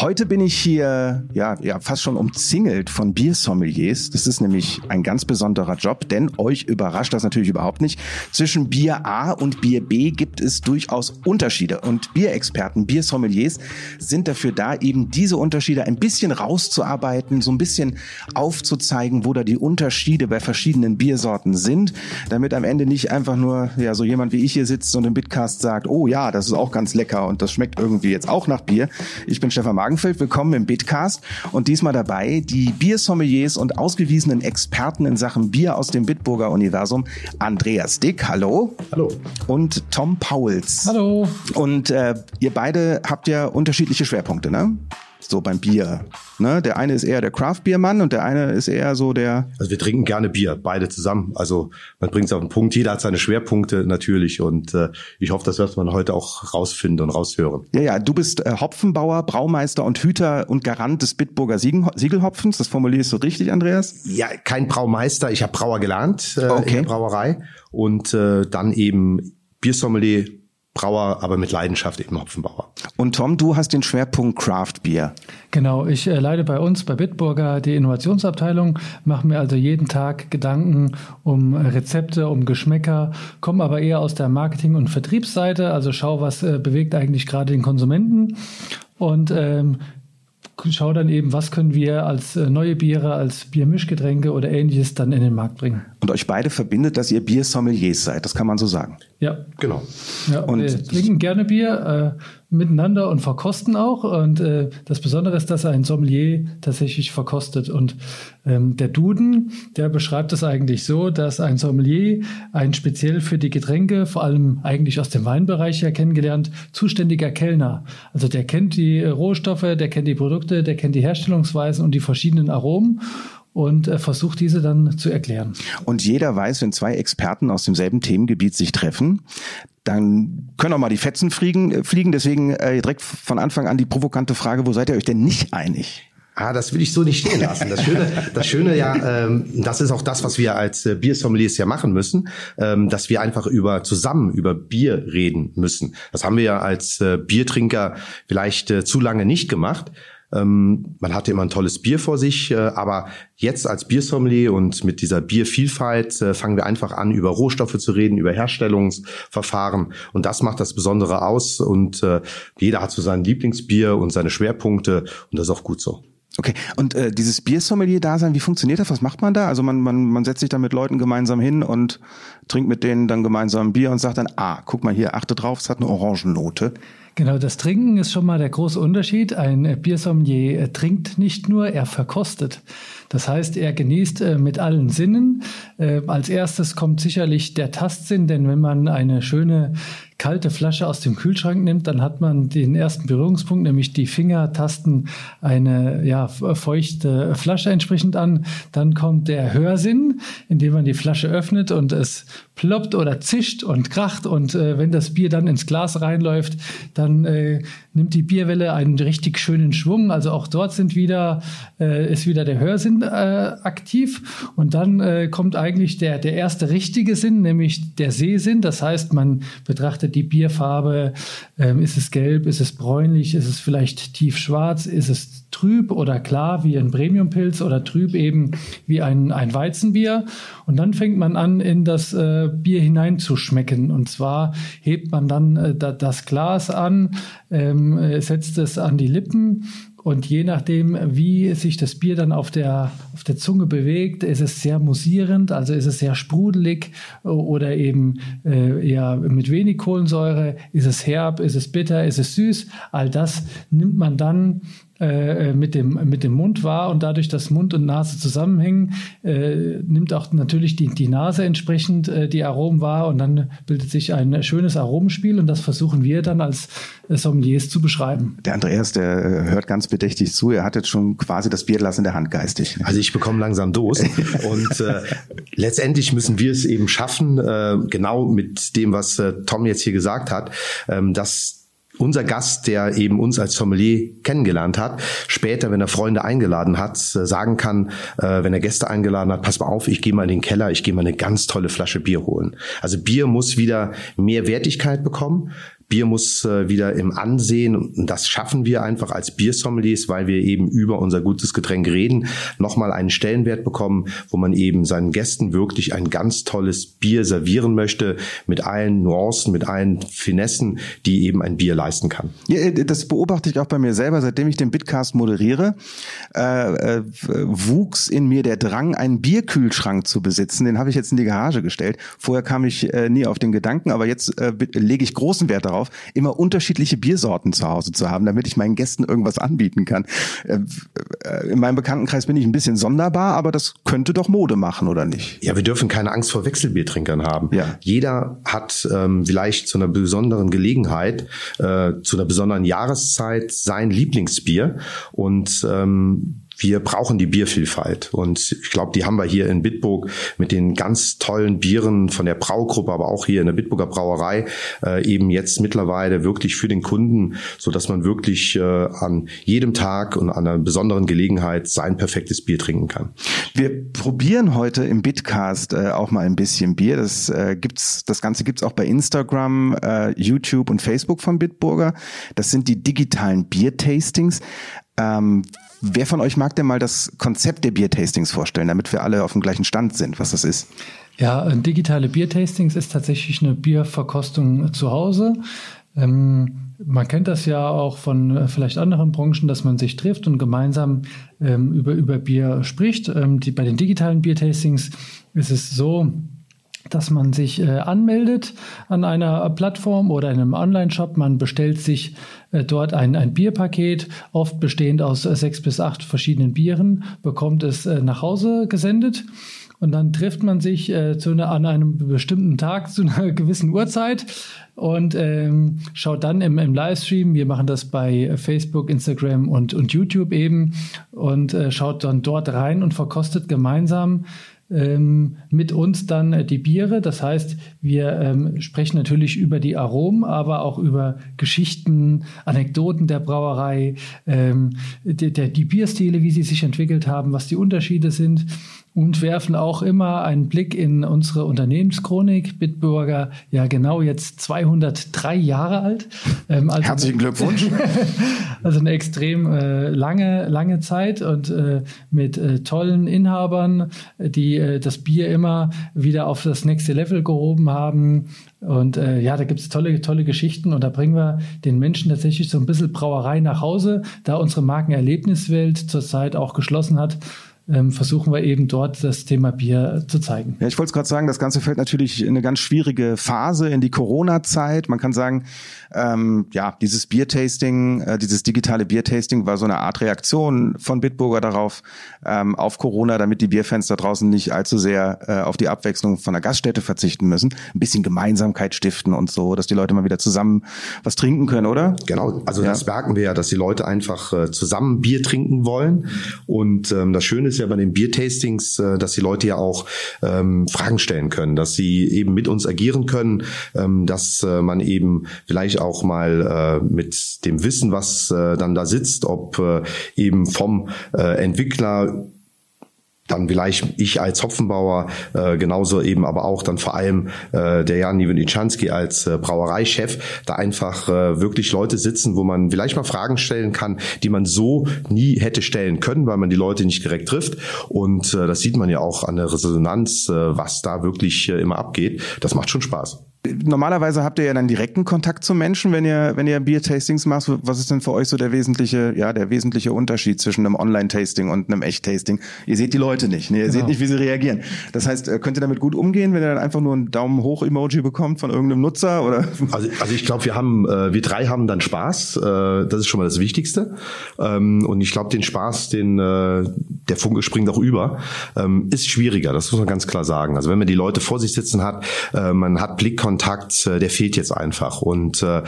Heute bin ich hier ja, ja fast schon umzingelt von Biersommeliers. Das ist nämlich ein ganz besonderer Job, denn euch überrascht das natürlich überhaupt nicht. Zwischen Bier A und Bier B gibt es durchaus Unterschiede und Bierexperten, Biersommeliers sind dafür da, eben diese Unterschiede ein bisschen rauszuarbeiten, so ein bisschen aufzuzeigen, wo da die Unterschiede bei verschiedenen Biersorten sind, damit am Ende nicht einfach nur ja so jemand wie ich hier sitzt und im Bitcast sagt, oh ja, das ist auch ganz lecker und das schmeckt irgendwie jetzt auch nach Bier. Ich bin Stefan Magenfeld, willkommen im Bitcast und diesmal dabei die Biersommeliers und ausgewiesenen Experten in Sachen Bier aus dem Bitburger Universum, Andreas Dick, hallo. Hallo. Und Tom Pauls. Hallo. Und äh, ihr beide habt ja unterschiedliche Schwerpunkte, ne? So beim Bier. Ne? Der eine ist eher der Craft-Bier-Mann und der eine ist eher so der. Also wir trinken gerne Bier, beide zusammen. Also man bringt es auf den Punkt. Jeder hat seine Schwerpunkte natürlich und äh, ich hoffe, das wird man heute auch rausfinden und raushören. Ja, ja, du bist äh, Hopfenbauer, Braumeister und Hüter und Garant des Bitburger Siegelhopfens. Das formulierst du richtig, Andreas? Ja, kein Braumeister. Ich habe Brauer gelernt äh, okay. in der Brauerei und äh, dann eben Biersommelier Brauer, aber mit Leidenschaft eben Hopfenbauer. Und Tom, du hast den Schwerpunkt Craft Beer. Genau, ich äh, leite bei uns bei Bitburger die Innovationsabteilung, mache mir also jeden Tag Gedanken um Rezepte, um Geschmäcker, komme aber eher aus der Marketing- und Vertriebsseite, also schau, was äh, bewegt eigentlich gerade den Konsumenten und ähm, schau dann eben, was können wir als äh, neue Biere, als Biermischgetränke oder ähnliches dann in den Markt bringen. Und euch beide verbindet, dass ihr Biersommeliers seid, das kann man so sagen. Ja, genau. Ja, und wir trinken gerne Bier. Äh, miteinander und verkosten auch. Und äh, das Besondere ist, dass ein Sommelier tatsächlich verkostet. Und ähm, der Duden, der beschreibt es eigentlich so, dass ein Sommelier ein speziell für die Getränke, vor allem eigentlich aus dem Weinbereich ja kennengelernt, zuständiger Kellner. Also der kennt die Rohstoffe, der kennt die Produkte, der kennt die Herstellungsweisen und die verschiedenen Aromen und äh, versucht diese dann zu erklären. Und jeder weiß, wenn zwei Experten aus demselben Themengebiet sich treffen, dann können auch mal die Fetzen fliegen. Äh, fliegen. Deswegen äh, direkt von Anfang an die provokante Frage, wo seid ihr euch denn nicht einig? Ah, das will ich so nicht stehen lassen. Das Schöne, das Schöne ja, ähm, das ist auch das, was wir als äh, Biersommeliers ja machen müssen, ähm, dass wir einfach über zusammen über Bier reden müssen. Das haben wir ja als äh, Biertrinker vielleicht äh, zu lange nicht gemacht. Ähm, man hatte immer ein tolles Bier vor sich, äh, aber jetzt als Biersommelier und mit dieser Biervielfalt äh, fangen wir einfach an, über Rohstoffe zu reden, über Herstellungsverfahren und das macht das Besondere aus und äh, jeder hat so sein Lieblingsbier und seine Schwerpunkte und das ist auch gut so. Okay, und äh, dieses Biersommelier-Dasein, wie funktioniert das? Was macht man da? Also man, man, man setzt sich da mit Leuten gemeinsam hin und trinkt mit denen dann gemeinsam Bier und sagt dann, ah, guck mal hier, achte drauf, es hat eine Orangennote. Genau, das Trinken ist schon mal der große Unterschied. Ein Biersommelier trinkt nicht nur, er verkostet. Das heißt, er genießt äh, mit allen Sinnen. Äh, als erstes kommt sicherlich der Tastsinn, denn wenn man eine schöne kalte Flasche aus dem Kühlschrank nimmt, dann hat man den ersten Berührungspunkt, nämlich die Finger tasten eine ja, feuchte Flasche entsprechend an. Dann kommt der Hörsinn, indem man die Flasche öffnet und es ploppt oder zischt und kracht. Und äh, wenn das Bier dann ins Glas reinläuft, dann äh, nimmt die Bierwelle einen richtig schönen Schwung. Also auch dort sind wieder, äh, ist wieder der Hörsinn äh, aktiv. Und dann äh, kommt eigentlich der, der erste richtige Sinn, nämlich der Sehsinn. Das heißt, man betrachtet die Bierfarbe, ähm, ist es gelb, ist es bräunlich, ist es vielleicht tiefschwarz, ist es trüb oder klar wie ein Premiumpilz oder trüb eben wie ein, ein Weizenbier. Und dann fängt man an, in das äh, Bier hineinzuschmecken. Und zwar hebt man dann äh, das Glas an, ähm, äh, setzt es an die Lippen und je nachdem, wie sich das Bier dann auf der, auf der Zunge bewegt, ist es sehr musierend, also ist es sehr sprudelig oder eben äh, eher mit wenig Kohlensäure, ist es herb, ist es bitter, ist es süß. All das nimmt man dann äh, mit, dem, mit dem Mund wahr und dadurch, dass Mund und Nase zusammenhängen, äh, nimmt auch natürlich die, die Nase entsprechend äh, die Aromen wahr und dann bildet sich ein schönes Aromenspiel und das versuchen wir dann als Sommeliers zu beschreiben. Der Andreas, der äh, hört ganz bedächtig zu, er hat jetzt schon quasi das Bierglas in der Hand geistig. Also ich bekomme langsam Dos und äh, letztendlich müssen wir es eben schaffen, äh, genau mit dem, was äh, Tom jetzt hier gesagt hat, ähm, dass unser Gast, der eben uns als Sommelier kennengelernt hat, später, wenn er Freunde eingeladen hat, äh, sagen kann, äh, wenn er Gäste eingeladen hat, pass mal auf, ich gehe mal in den Keller, ich gehe mal eine ganz tolle Flasche Bier holen. Also Bier muss wieder mehr Wertigkeit bekommen. Bier muss äh, wieder im Ansehen und das schaffen wir einfach als Biersommeliers, weil wir eben über unser gutes Getränk reden, nochmal einen Stellenwert bekommen, wo man eben seinen Gästen wirklich ein ganz tolles Bier servieren möchte mit allen Nuancen, mit allen Finessen, die eben ein Bier leisten kann. Ja, äh, das beobachte ich auch bei mir selber, seitdem ich den Bitcast moderiere, äh, äh, wuchs in mir der Drang, einen Bierkühlschrank zu besitzen. Den habe ich jetzt in die Garage gestellt. Vorher kam ich äh, nie auf den Gedanken, aber jetzt äh, lege ich großen Wert darauf, immer unterschiedliche Biersorten zu Hause zu haben, damit ich meinen Gästen irgendwas anbieten kann. Äh, äh, in meinem Bekanntenkreis bin ich ein bisschen sonderbar, aber das könnte doch Mode machen, oder nicht? Ja, wir dürfen keine Angst vor Wechselbiertrinkern haben. Ja. Jeder hat ähm, vielleicht zu einer besonderen Gelegenheit, äh, zu einer besonderen Jahreszeit sein Lieblingsbier und ähm, wir brauchen die Biervielfalt. Und ich glaube, die haben wir hier in Bitburg mit den ganz tollen Bieren von der Braugruppe, aber auch hier in der Bitburger Brauerei äh, eben jetzt mittlerweile wirklich für den Kunden, so dass man wirklich äh, an jedem Tag und an einer besonderen Gelegenheit sein perfektes Bier trinken kann. Wir probieren heute im Bitcast äh, auch mal ein bisschen Bier. Das äh, gibt's, das Ganze gibt's auch bei Instagram, äh, YouTube und Facebook von Bitburger. Das sind die digitalen Biertastings. Ähm, wer von euch mag denn mal das Konzept der Biertastings vorstellen, damit wir alle auf dem gleichen Stand sind, was das ist? Ja, digitale Biertastings ist tatsächlich eine Bierverkostung zu Hause. Ähm, man kennt das ja auch von äh, vielleicht anderen Branchen, dass man sich trifft und gemeinsam ähm, über, über Bier spricht. Ähm, die, bei den digitalen Biertastings ist es so, dass man sich äh, anmeldet an einer Plattform oder in einem Online-Shop. Man bestellt sich äh, dort ein, ein Bierpaket, oft bestehend aus äh, sechs bis acht verschiedenen Bieren, bekommt es äh, nach Hause gesendet. Und dann trifft man sich äh, zu einer, an einem bestimmten Tag zu einer gewissen Uhrzeit und ähm, schaut dann im, im Livestream, wir machen das bei Facebook, Instagram und, und YouTube eben, und äh, schaut dann dort rein und verkostet gemeinsam ähm, mit uns dann äh, die Biere. Das heißt, wir ähm, sprechen natürlich über die Aromen, aber auch über Geschichten, Anekdoten der Brauerei, ähm, die, die Bierstile, wie sie sich entwickelt haben, was die Unterschiede sind und werfen auch immer einen Blick in unsere Unternehmenschronik. Bitburger, ja genau jetzt 203 Jahre alt. Ähm, also Herzlichen Glückwunsch. also eine extrem äh, lange, lange Zeit und äh, mit äh, tollen Inhabern, die äh, das Bier immer wieder auf das nächste Level gehoben haben. Und äh, ja, da gibt es tolle, tolle Geschichten und da bringen wir den Menschen tatsächlich so ein bisschen Brauerei nach Hause, da unsere Markenerlebniswelt zurzeit auch geschlossen hat versuchen wir eben dort das Thema Bier zu zeigen. Ja, ich wollte es gerade sagen, das Ganze fällt natürlich in eine ganz schwierige Phase, in die Corona-Zeit. Man kann sagen, ähm, ja, dieses Biertasting, äh, dieses digitale Biertasting war so eine Art Reaktion von Bitburger darauf, ähm, auf Corona, damit die Bierfans da draußen nicht allzu sehr äh, auf die Abwechslung von der Gaststätte verzichten müssen. Ein bisschen Gemeinsamkeit stiften und so, dass die Leute mal wieder zusammen was trinken können, oder? Genau, also ja. das merken wir ja, dass die Leute einfach äh, zusammen Bier trinken wollen. Und ähm, das Schöne ist ja bei den Biertastings, äh, dass die Leute ja auch ähm, Fragen stellen können, dass sie eben mit uns agieren können, ähm, dass äh, man eben vielleicht auch mal äh, mit dem Wissen, was äh, dann da sitzt, ob äh, eben vom äh, Entwickler dann vielleicht ich als Hopfenbauer, äh, genauso eben aber auch dann vor allem äh, der Jan Nieweniczanski als äh, Brauereichef, da einfach äh, wirklich Leute sitzen, wo man vielleicht mal Fragen stellen kann, die man so nie hätte stellen können, weil man die Leute nicht direkt trifft. Und äh, das sieht man ja auch an der Resonanz, äh, was da wirklich äh, immer abgeht. Das macht schon Spaß. Normalerweise habt ihr ja dann direkten Kontakt zu Menschen, wenn ihr, wenn ihr Bier-Tastings macht. Was ist denn für euch so der wesentliche, ja, der wesentliche Unterschied zwischen einem Online-Tasting und einem Echt-Tasting? Ihr seht die Leute nicht, ne? ihr genau. seht nicht, wie sie reagieren. Das heißt, äh, könnt ihr damit gut umgehen, wenn ihr dann einfach nur einen Daumen hoch Emoji bekommt von irgendeinem Nutzer oder? Also, also ich glaube, wir haben, äh, wir drei haben dann Spaß. Äh, das ist schon mal das Wichtigste. Ähm, und ich glaube, den Spaß, den, äh, der Funke springt auch über, ähm, ist schwieriger. Das muss man ganz klar sagen. Also wenn man die Leute vor sich sitzen hat, äh, man hat Blickkontakt Kontakt, äh, der fehlt jetzt einfach. Und äh,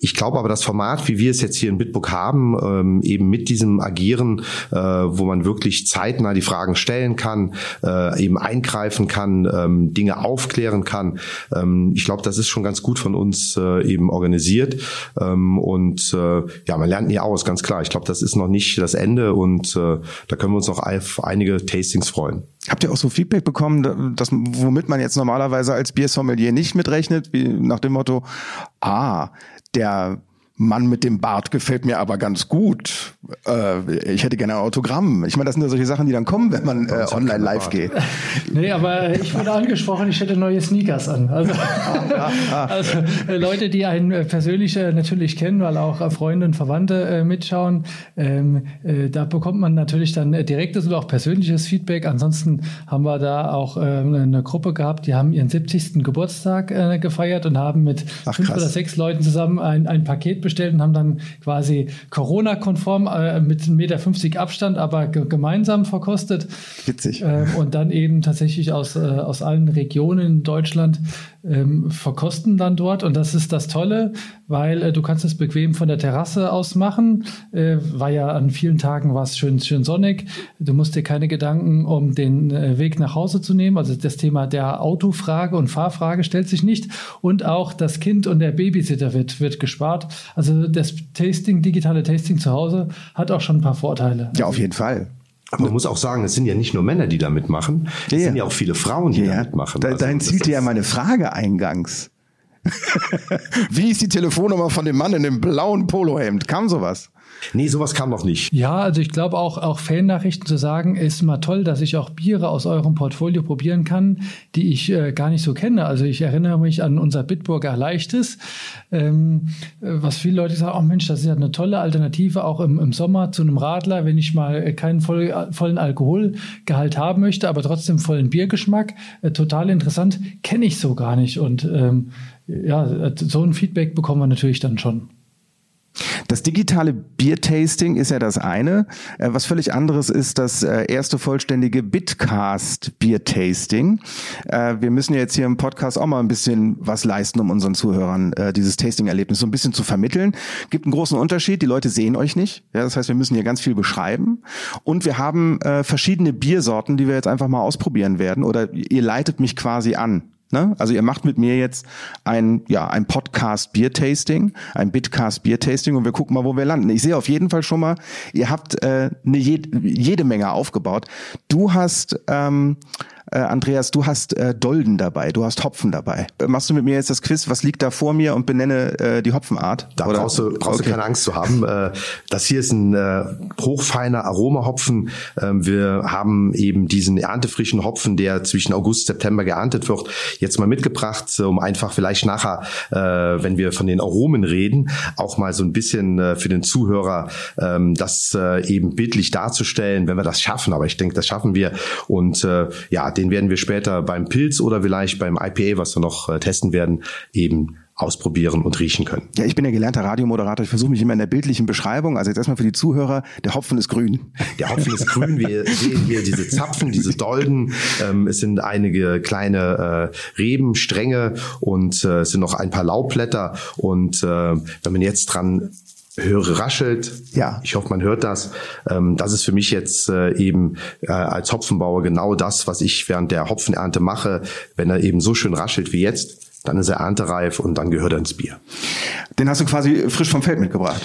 ich glaube aber, das Format, wie wir es jetzt hier in Bitbook haben, ähm, eben mit diesem Agieren, äh, wo man wirklich zeitnah die Fragen stellen kann, äh, eben eingreifen kann, ähm, Dinge aufklären kann. Ähm, ich glaube, das ist schon ganz gut von uns äh, eben organisiert. Ähm, und äh, ja, man lernt nie aus, ganz klar. Ich glaube, das ist noch nicht das Ende und äh, da können wir uns noch auf einige Tastings freuen. Habt ihr auch so Feedback bekommen, dass, womit man jetzt normalerweise als Biersommelier nicht mitrechnet, wie nach dem Motto, ah, der Mann mit dem Bart gefällt mir aber ganz gut. Äh, ich hätte gerne ein Autogramm. Ich meine, das sind ja solche Sachen, die dann kommen, wenn man äh, online live geht. Nee, aber ich wurde angesprochen, ich hätte neue Sneakers an. Also, also äh, Leute, die einen äh, persönlich äh, natürlich kennen, weil auch äh, Freunde und Verwandte äh, mitschauen, ähm, äh, da bekommt man natürlich dann äh, direktes oder auch persönliches Feedback. Ansonsten haben wir da auch äh, eine Gruppe gehabt, die haben ihren 70. Geburtstag äh, gefeiert und haben mit Ach, fünf oder sechs Leuten zusammen ein, ein Paket bestellt und haben dann quasi Corona-konform äh, mit 1,50 Meter Abstand, aber ge gemeinsam verkostet. Witzig. Ähm, und dann eben tatsächlich aus, äh, aus allen Regionen in Deutschland ähm, verkosten dann dort. Und das ist das Tolle, weil äh, du kannst es bequem von der Terrasse aus machen. Äh, war ja an vielen Tagen war es schön, schön sonnig. Du musst dir keine Gedanken um den äh, Weg nach Hause zu nehmen. Also das Thema der Autofrage und Fahrfrage stellt sich nicht. Und auch das Kind und der Babysitter wird, wird gespart. Also das Tasting, digitale Tasting zu Hause hat auch schon ein paar Vorteile. Ja, auf jeden Fall. Aber man muss auch sagen, es sind ja nicht nur Männer, die da mitmachen. Es Ja, ja. sind ja auch viele Frauen, die da Ja, mitmachen. da, Also dahin zielte ja meine Frage eingangs. Wie ist die Telefonnummer von dem Mann in dem blauen Polohemd? Kam sowas? Nee, sowas kam noch nicht. Ja, also ich glaube auch, auch Fan-Nachrichten zu sagen, ist mal toll, dass ich auch Biere aus eurem Portfolio probieren kann, die ich äh, gar nicht so kenne. Also ich erinnere mich an unser Bitburger Leichtes, ähm, äh, was viele Leute sagen, oh Mensch, das ist ja eine tolle Alternative, auch im, im Sommer zu einem Radler, wenn ich mal äh, keinen voll, vollen Alkoholgehalt haben möchte, aber trotzdem vollen Biergeschmack. Äh, total interessant, kenne ich so gar nicht. Und ähm, ja, so ein Feedback bekommen wir natürlich dann schon. Das digitale Biertasting ist ja das eine. Äh, Was völlig anderes ist das äh, erste vollständige Bitcast Biertasting. Äh, Wir müssen ja jetzt hier im Podcast auch mal ein bisschen was leisten, um unseren Zuhörern dieses Tasting-Erlebnis so ein bisschen zu vermitteln. Gibt einen großen Unterschied. Die Leute sehen euch nicht. Ja, das heißt, wir müssen hier ganz viel beschreiben. Und wir haben verschiedene Biersorten, die wir jetzt einfach mal ausprobieren werden. Oder ihr leitet mich quasi an. Ne? Also ihr macht mit mir jetzt ein, ja, ein Podcast Bier-Tasting, ein Bitcast Bier-Tasting und wir gucken mal, wo wir landen. Ich sehe auf jeden Fall schon mal, ihr habt äh, eine jed jede Menge aufgebaut. Du hast, ähm, äh, Andreas, du hast äh, Dolden dabei, du hast Hopfen dabei. Äh, Machst du mit mir jetzt das Quiz, was liegt da vor mir und benenne äh, die Hopfenart? Da Oder? brauchst, du, brauchst Okay. du keine Angst zu haben. Äh, Das hier ist ein äh, hochfeiner Aromahopfen. Ähm, Wir haben eben diesen erntefrischen Hopfen, der zwischen August und September geerntet wird, jetzt mal mitgebracht, um einfach vielleicht nachher, äh, wenn wir von den Aromen reden, auch mal so ein bisschen äh, für den Zuhörer ähm, das äh, eben bildlich darzustellen, wenn wir das schaffen. Aber ich denke, das schaffen wir. Und äh, ja, den werden wir später beim Pilz oder vielleicht beim IPA, was wir noch äh, testen werden, eben ausprobieren und riechen können. Ja, ich bin ja gelernter Radiomoderator. Ich versuche mich immer in der bildlichen Beschreibung. Also jetzt erstmal für die Zuhörer, der Hopfen ist grün. Der Hopfen ist grün. Wir sehen hier diese Zapfen, diese Dolden. Ähm, es sind einige kleine äh, Rebenstränge und äh, es sind noch ein paar Laubblätter. Und äh, wenn man jetzt dran höre raschelt, Ja. ich hoffe, man hört das. Ähm, das ist für mich jetzt äh, eben äh, als Hopfenbauer genau das, was ich während der Hopfenernte mache. Wenn er eben so schön raschelt wie jetzt, dann ist er erntereif und dann gehört er ins Bier. Den hast du quasi frisch vom Feld mitgebracht.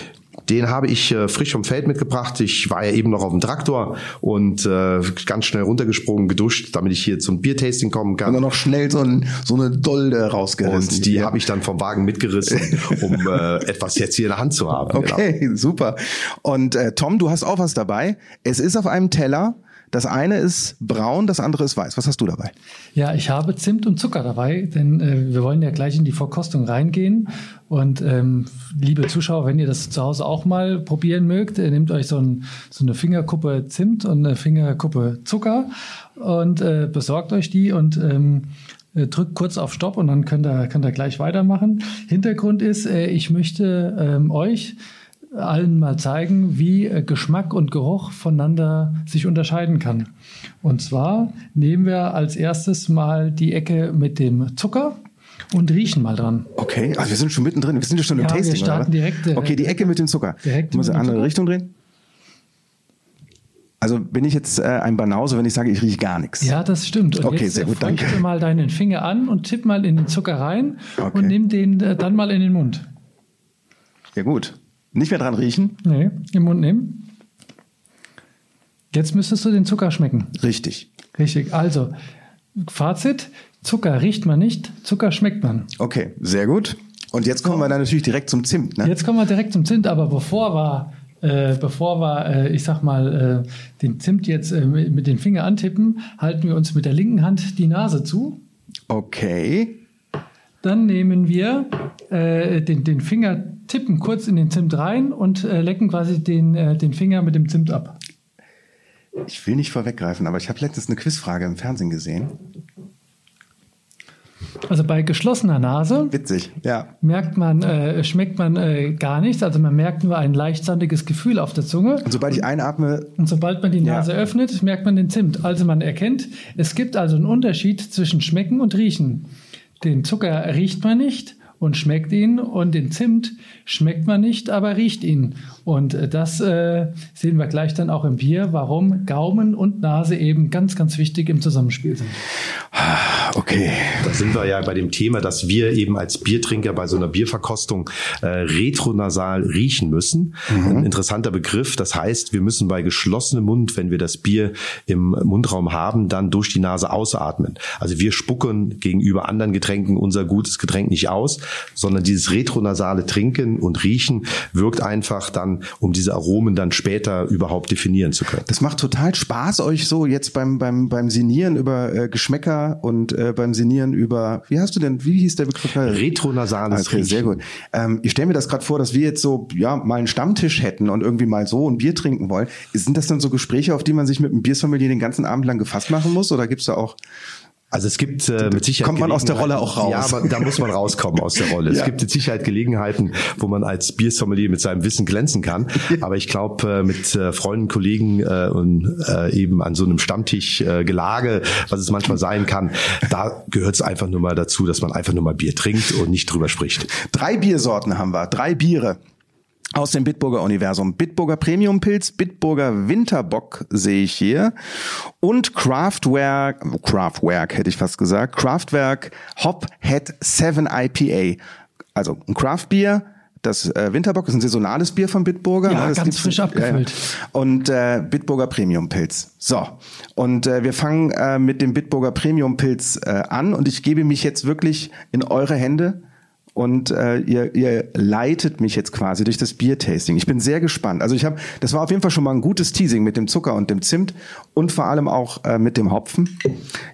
Den habe ich äh, frisch vom Feld mitgebracht. Ich war ja eben noch auf dem Traktor und äh, ganz schnell runtergesprungen, geduscht, damit ich hier zum Biertasting kommen Und kann. dann noch schnell so, ein, so eine Dolde rausgerissen. Und die Ja. habe ich dann vom Wagen mitgerissen, um äh, etwas jetzt hier in der Hand zu haben. Genau. Okay, super. Und äh, Tom, du hast auch was dabei. Es ist auf einem Teller. Das eine ist braun, das andere ist weiß. Was hast du dabei? Ja, ich habe Zimt und Zucker dabei, denn äh, wir wollen ja gleich in die Verkostung reingehen. Und ähm, liebe Zuschauer, wenn ihr das zu Hause auch mal probieren mögt, äh, nehmt euch so, ein, so eine Fingerkuppe Zimt und eine Fingerkuppe Zucker und äh, besorgt euch die und ähm, äh, drückt kurz auf Stopp und dann könnt ihr, könnt ihr gleich weitermachen. Hintergrund ist, äh, ich möchte ähm, euch allen mal zeigen, wie äh, Geschmack und Geruch voneinander sich unterscheiden kann. Und zwar nehmen wir als erstes mal die Ecke mit dem Zucker und riechen mal dran. Okay, also wir sind schon mittendrin. Wir sind ja schon im Ja, wir Tasting, starten oder? direkt, äh, okay, die Ecke mit dem Zucker. direkt ich muss in eine andere Zucker. Richtung drehen. Also bin ich jetzt äh, ein Banause, wenn ich sage, ich rieche gar nichts. Ja, das stimmt. Und Okay, jetzt sehr gut, danke. mal deinen Finger an und tipp mal in den Zucker rein Okay. und nimm den äh, dann mal in den Mund. Ja gut. Nicht mehr dran riechen? Nee, im Mund nehmen. Jetzt müsstest du den Zucker schmecken. Richtig. Richtig. Also, Fazit: Zucker riecht man nicht, Zucker schmeckt man. Okay, sehr gut. Und jetzt kommen wir dann natürlich direkt zum Zimt. Ne? Jetzt kommen wir direkt zum Zimt, aber bevor wir, äh, bevor wir, äh, ich sag mal, äh, den Zimt jetzt äh, mit den Finger antippen, halten wir uns mit der linken Hand die Nase zu. Okay. Dann nehmen wir äh, den, den Finger, tippen kurz in den Zimt rein und äh, lecken quasi den, äh, den Finger mit dem Zimt ab. Ich will nicht vorweggreifen, aber ich habe letztens eine Quizfrage im Fernsehen gesehen. Also bei geschlossener Nase Witzig, ja. merkt man, äh, schmeckt man äh, gar nichts. Also man merkt nur ein leicht sandiges Gefühl auf der Zunge. Und sobald ich einatme, Und sobald man die Ja. Nase öffnet, merkt man den Zimt. Also man erkennt, es gibt also einen Unterschied zwischen Schmecken und Riechen. Den Zucker riecht man nicht und schmeckt ihn und den Zimt schmeckt man nicht, aber riecht ihn. Und äh, das äh, sehen wir gleich dann auch im Bier, warum Gaumen und Nase eben ganz, ganz wichtig im Zusammenspiel sind. okay. Da sind wir ja bei dem Thema, dass wir eben als Biertrinker bei so einer Bierverkostung äh, retronasal riechen müssen. Ein interessanter Begriff. Das heißt, wir müssen bei geschlossenem Mund, wenn wir das Bier im Mundraum haben, dann durch die Nase ausatmen. Also wir spucken gegenüber anderen Getränken unser gutes Getränk nicht aus, sondern dieses retronasale Trinken und Riechen wirkt einfach dann, um diese Aromen dann später überhaupt definieren zu können. Das macht total Spaß, euch so jetzt beim, beim, beim Sinieren über äh, Geschmäcker und äh, beim Sinieren über, wie hast du denn, wie hieß der Begriff? Retronasales Okay, sehr gut. Ähm, ich stelle mir das gerade vor, dass wir jetzt so ja mal einen Stammtisch hätten und irgendwie mal so ein Bier trinken wollen. Sind das dann so Gespräche, auf die man sich mit einem Biersommelier den ganzen Abend lang gefasst machen muss? Oder gibt's da auch Also es gibt äh, mit Sicherheit Kommt man aus der Gelegenheiten- Rolle auch raus? Ja, aber da muss man rauskommen aus der Rolle. Ja. Es gibt mit Sicherheit Gelegenheiten, wo man als Biersommelier mit seinem Wissen glänzen kann. Aber ich glaube, äh, mit äh, Freunden, Kollegen äh, und äh, eben an so einem Stammtisch äh, Gelage, was es manchmal sein kann, da gehört es einfach nur mal dazu, dass man einfach nur mal Bier trinkt und nicht drüber spricht. Drei Biersorten haben wir, drei Biere aus dem Bitburger Universum. Bitburger Premium Pilz, Bitburger Winterbock sehe ich hier und Kraftwerk, Kraftwerk hätte ich fast gesagt, Kraftwerk Hop Head 7 IPA. Also ein Craftbier, das äh, Winterbock ist ein saisonales Bier von Bitburger. Ja, ne? Das ganz frisch abgefüllt. Und äh, Bitburger Premium Pilz. So, und äh, wir fangen äh, mit dem Bitburger Premium Pilz äh, an und ich gebe mich jetzt wirklich in eure Hände und äh, ihr, ihr leitet mich jetzt quasi durch das Biertasting. Ich bin sehr gespannt. Also ich habe, das war auf jeden Fall schon mal ein gutes Teasing mit dem Zucker und dem Zimt und vor allem auch äh, mit dem Hopfen.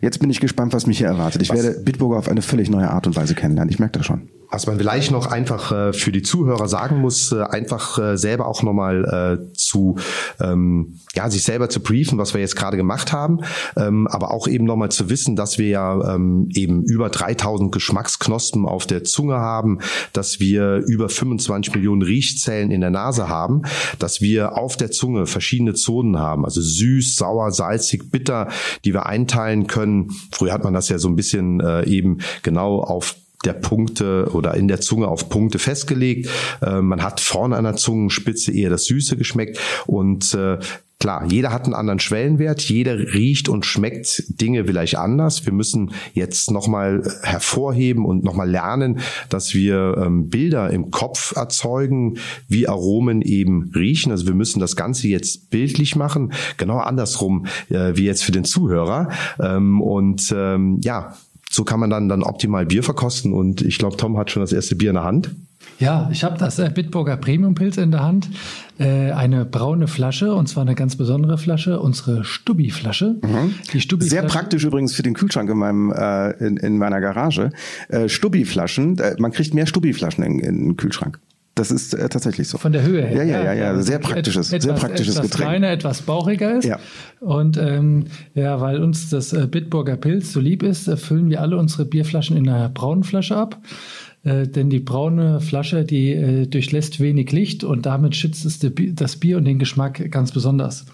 Jetzt bin ich gespannt, was mich hier erwartet. Ich werde Bitburger auf eine völlig neue Art und Weise kennenlernen. Ich merke das schon. Was man vielleicht noch einfach äh, für die Zuhörer sagen muss, äh, einfach äh, selber auch nochmal äh, zu, ähm, ja, sich selber zu briefen, was wir jetzt gerade gemacht haben, ähm, aber auch eben nochmal zu wissen, dass wir ja ähm, eben über 3000 Geschmacksknospen auf der Zunge haben, dass wir über 25 Millionen Riechzellen in der Nase haben, dass wir auf der Zunge verschiedene Zonen haben, also süß, sauer, salzig, bitter, die wir einteilen können. Früher hat man das ja so ein bisschen äh, eben genau auf der Punkte oder in der Zunge auf Punkte festgelegt. Äh, man hat vorne an der Zungenspitze eher das Süße geschmeckt und äh, Klar, jeder hat einen anderen Schwellenwert, jeder riecht und schmeckt Dinge vielleicht anders. Wir müssen jetzt nochmal hervorheben und nochmal lernen, dass wir ähm, Bilder im Kopf erzeugen, wie Aromen eben riechen. Also wir müssen das Ganze jetzt bildlich machen, genau andersrum äh, wie jetzt für den Zuhörer. Ähm, und ähm, ja, so kann man dann, dann optimal Bier verkosten. Und ich glaube, Tom hat schon das erste Bier in der Hand. Ja, ich habe das äh, Bitburger Premium Pilz in der Hand. Äh, eine braune Flasche, und zwar eine ganz besondere Flasche, unsere Stubbi-Flasche. Die Stubbi Sehr praktisch übrigens für den Kühlschrank in meinem äh, in, in meiner Garage. Äh, Stubbi-Flaschen, äh, man kriegt mehr Stubbi-Flaschen in, in den Kühlschrank. Das ist äh, tatsächlich so. Von der Höhe her. Ja, ja, ja, ja. Sehr praktisches, etwas, sehr praktisches etwas Getränk. kleiner, etwas bauchiger ist. Ja. Und ähm, ja, weil uns das äh, Bitburger Pilz so lieb ist, äh, füllen wir alle unsere Bierflaschen in einer braunen Flasche ab. Äh, denn die braune Flasche, die äh, durchlässt wenig Licht und damit schützt es die, das Bier und den Geschmack ganz besonders.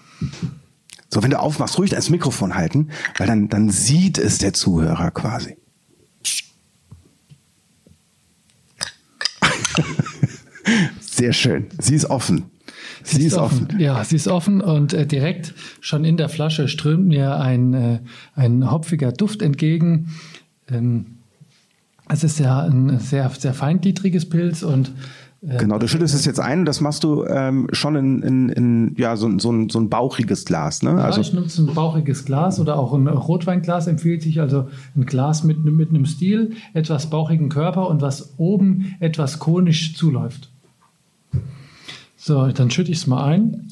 So, wenn du aufmachst, ruhig ans Mikrofon halten, weil dann, dann sieht es der Zuhörer quasi. Sehr schön. Sie ist offen. Sie, ist offen. Ja, sie ist offen und äh, direkt schon in der Flasche strömt mir ein, äh, ein hopfiger Duft entgegen. Ähm, es ist ja ein sehr, sehr feingliedriges Pilz und Äh, Genau, du schüttest es jetzt ein und das machst du ähm, schon in, in, in ja, so, so, ein, so ein bauchiges Glas. Ne? Ja, Also, ich nutze ein bauchiges Glas oder auch ein Rotweinglas empfiehlt sich, also ein Glas mit, mit einem Stil, etwas bauchigen Körper und was oben etwas konisch zuläuft. So, dann schütte ich es mal ein.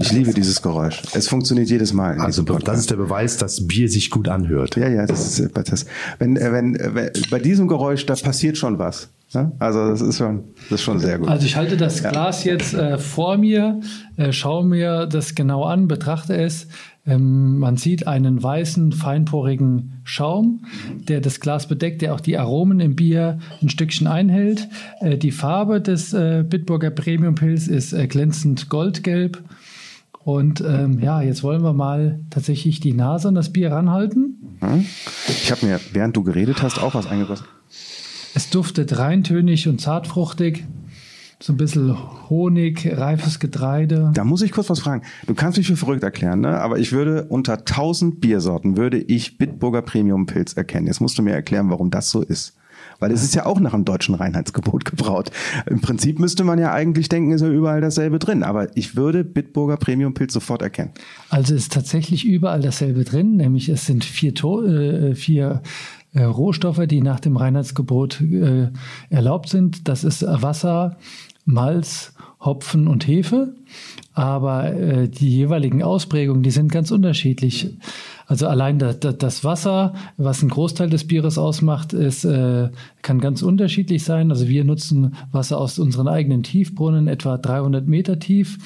ich liebe dieses Geräusch. Es funktioniert jedes Mal. Also das ist der Beweis, dass Bier sich gut anhört. Ja, ja, das ist äh, das. Wenn, äh, wenn, äh, wenn bei diesem Geräusch, da passiert schon was. Ne? Also das ist schon, das ist schon sehr gut. Also ich halte das Glas jetzt äh, vor mir, äh, schaue mir das genau an, betrachte es. Ähm, man sieht einen weißen, feinporigen Schaum, der das Glas bedeckt, der auch die Aromen im Bier ein Stückchen einhält. Äh, die Farbe des äh, Bitburger Premium Pilz ist äh, glänzend goldgelb. Und ähm, ja, jetzt wollen wir mal tatsächlich die Nase an das Bier ranhalten. Hm? Ich habe mir, während du geredet hast, auch was eingegossen. Es duftet reintönig und zartfruchtig. So ein bisschen Honig, reifes Getreide. Da muss ich kurz was fragen. Du kannst mich für verrückt erklären, ne? aber ich würde unter 1000 Biersorten würde ich Bitburger Premium Pilz erkennen. Jetzt musst du mir erklären, warum das so ist. Weil es ist ja auch nach dem deutschen Reinheitsgebot gebraut. Im Prinzip müsste man ja eigentlich denken, ist ja überall dasselbe drin. Aber ich würde Bitburger Premium Pilz sofort erkennen. Also ist tatsächlich überall dasselbe drin, nämlich es sind vier, to äh, vier äh, Rohstoffe, die nach dem Reinheitsgebot äh, erlaubt sind. Das ist Wasser, Malz, Hopfen und Hefe. Aber äh, die jeweiligen Ausprägungen, die sind ganz unterschiedlich. Also allein das, das Wasser, was einen Großteil des Bieres ausmacht, ist, äh, kann ganz unterschiedlich sein. Also wir nutzen Wasser aus unseren eigenen Tiefbrunnen, etwa 300 Meter tief.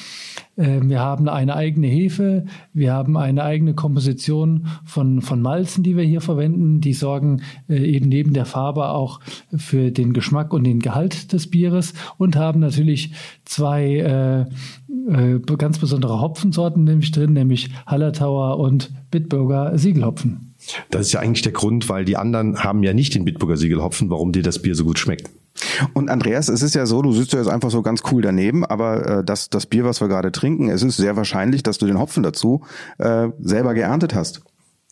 Ähm, wir haben eine eigene Hefe, wir haben eine eigene Komposition von, von Malzen, die wir hier verwenden. Die sorgen äh, eben neben der Farbe auch für den Geschmack und den Gehalt des Bieres und haben natürlich zwei äh, ganz besondere Hopfensorten nämlich drin, nämlich Hallertauer und Bitburger Siegelhopfen. Das ist ja eigentlich der Grund, weil die anderen haben ja nicht den Bitburger Siegelhopfen, warum dir das Bier so gut schmeckt. Und Andreas, es ist ja so, du sitzt ja jetzt einfach so ganz cool daneben, aber äh, das, das Bier, was wir gerade trinken, es ist sehr wahrscheinlich, dass du den Hopfen dazu äh, selber geerntet hast.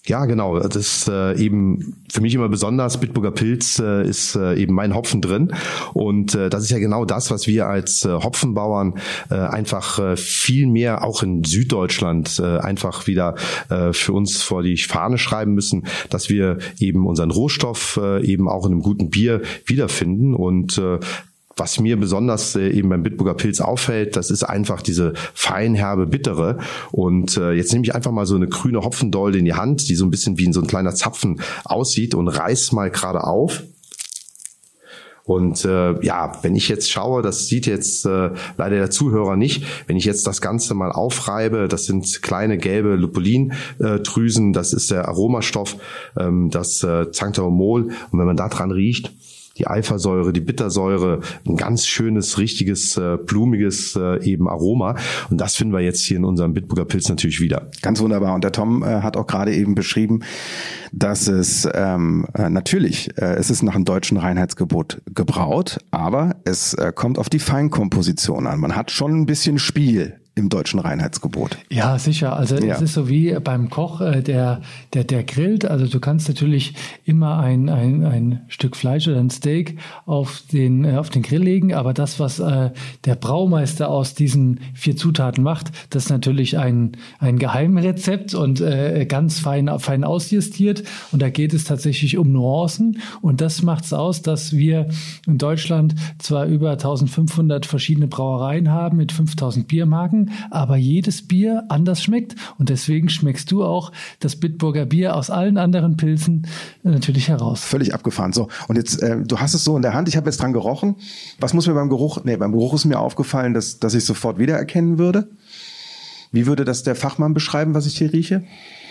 Ja, genau. Das ist äh, eben für mich immer besonders. Bitburger Pilz äh, ist äh, eben mein Hopfen drin. Und äh, das ist ja genau das, was wir als äh, Hopfenbauern äh, einfach äh, viel mehr auch in Süddeutschland äh, einfach wieder äh, für uns vor die Fahne schreiben müssen, dass wir eben unseren Rohstoff äh, eben auch in einem guten Bier wiederfinden. Und äh, was mir besonders äh, eben beim Bitburger Pilz auffällt, das ist einfach diese feinherbe Bittere. Und äh, jetzt nehme ich einfach mal so eine grüne Hopfendolde in die Hand, die so ein bisschen wie so ein kleiner Zapfen aussieht und reiß mal gerade auf. Und äh, ja, wenn ich jetzt schaue, das sieht jetzt äh, leider der Zuhörer nicht, wenn ich jetzt das Ganze mal aufreibe, das sind kleine gelbe Lupulindrüsen, das ist der Aromastoff, ähm, das äh, Xanthohumol. Und wenn man da dran riecht, die Eifersäure, die Bittersäure, ein ganz schönes, richtiges, äh, blumiges äh, eben Aroma. Und das finden wir jetzt hier in unserem Bitburger Pilz natürlich wieder. Ganz wunderbar. Und der Tom äh, hat auch gerade eben beschrieben, dass es ähm, äh, natürlich, äh, es ist nach dem deutschen Reinheitsgebot gebraut, aber es äh, kommt auf die Feinkomposition an. Man hat schon ein bisschen Spiel im deutschen Reinheitsgebot. Ja, sicher. Also Ja. es ist so wie beim Koch, äh, der, der, der grillt. Also du kannst natürlich immer ein, ein, ein Stück Fleisch oder ein Steak auf den, äh, auf den Grill legen, aber das, was äh, der Braumeister aus diesen vier Zutaten macht, das ist natürlich ein, ein Geheimrezept und äh, ganz fein, fein ausjustiert. Und da geht es tatsächlich um Nuancen. Und das macht es aus, dass wir in Deutschland zwar über 1500 verschiedene Brauereien haben mit 5000 Biermarken, aber jedes Bier anders schmeckt. Und deswegen schmeckst du auch das Bitburger Bier aus allen anderen Pilzen äh, natürlich heraus. Völlig abgefahren. So, und jetzt, äh, du hast es so in der Hand, ich habe jetzt dran gerochen. Was muss mir beim Geruch, nee, beim Geruch ist mir aufgefallen, dass, dass ich sofort wiedererkennen würde. Wie würde das der Fachmann beschreiben, was ich hier rieche?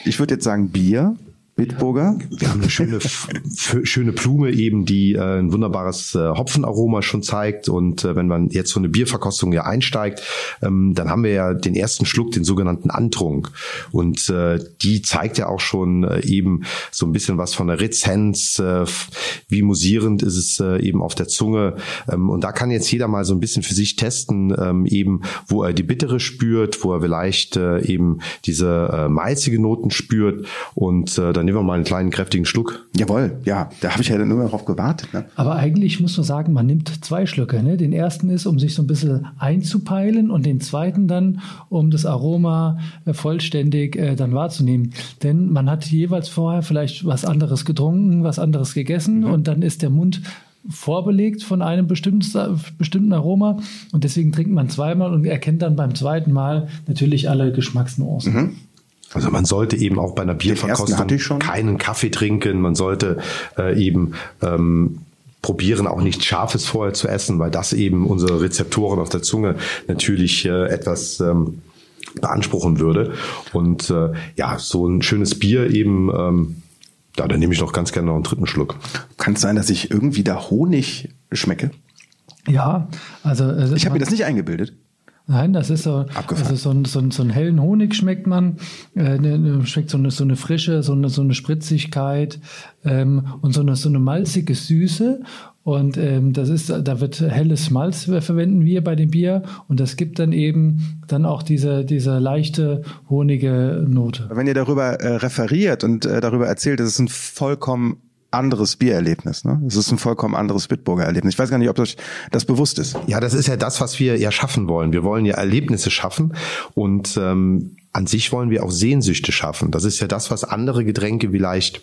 Ich würde jetzt sagen Bier, Bitburger. Wir haben eine schöne, schöne Blume eben, die äh, ein wunderbares äh, Hopfenaroma schon zeigt. Und äh, wenn man jetzt so eine Bierverkostung ja einsteigt, ähm, dann haben wir ja den ersten Schluck, den sogenannten Antrunk. Und äh, die zeigt ja auch schon äh, eben so ein bisschen was von der Rezenz, äh, wie musierend ist es äh, eben auf der Zunge. Ähm, und da kann jetzt jeder mal so ein bisschen für sich testen, ähm, eben wo er die Bittere spürt, wo er vielleicht äh, eben diese äh, malzige Noten spürt. Und äh, dann nehmen wir mal einen kleinen, kräftigen Schluck. Jawohl, ja, da habe ich ja dann nur darauf gewartet. Ne? Aber eigentlich muss man sagen, man nimmt zwei Schlücke. Ne? Den ersten ist, um sich so ein bisschen einzupeilen und den zweiten dann, um das Aroma äh, vollständig äh, dann wahrzunehmen. Denn man hat jeweils vorher vielleicht was anderes getrunken, was anderes gegessen mhm. und dann ist der Mund vorbelegt von einem bestimmten, bestimmten Aroma und deswegen trinkt man zweimal und erkennt dann beim zweiten Mal natürlich alle Geschmacksnuancen. Mhm. Also man sollte eben auch bei einer Bierverkostung keinen Kaffee trinken. Man sollte äh, eben ähm, probieren, auch nichts Scharfes vorher zu essen, weil das eben unsere Rezeptoren auf der Zunge natürlich äh, etwas ähm, beanspruchen würde. Und äh, ja, so ein schönes Bier eben ähm, ja, dann nehme ich doch ganz gerne noch einen dritten Schluck. Kann es sein, dass ich irgendwie da Honig schmecke? Ja, also ich habe mir das nicht eingebildet. Nein, das ist so, also so, ein, so, ein, so einen hellen Honig schmeckt man, äh, ne, ne, schmeckt so eine, so eine Frische, so eine, so eine Spritzigkeit ähm, und so eine, so eine malzige Süße. Und ähm, das ist, da wird helles Malz verwenden wir bei dem Bier und das gibt dann eben dann auch diese, diese leichte honige Note. Wenn ihr darüber äh, referiert und äh, darüber erzählt, das ist ein vollkommen anderes Biererlebnis. Ne? Es ist ein vollkommen anderes Bitburger Erlebnis. Ich weiß gar nicht, ob euch das bewusst ist. Ja, das ist ja das, was wir ja schaffen wollen. Wir wollen ja Erlebnisse schaffen und ähm, an sich wollen wir auch Sehnsüchte schaffen. Das ist ja das, was andere Getränke vielleicht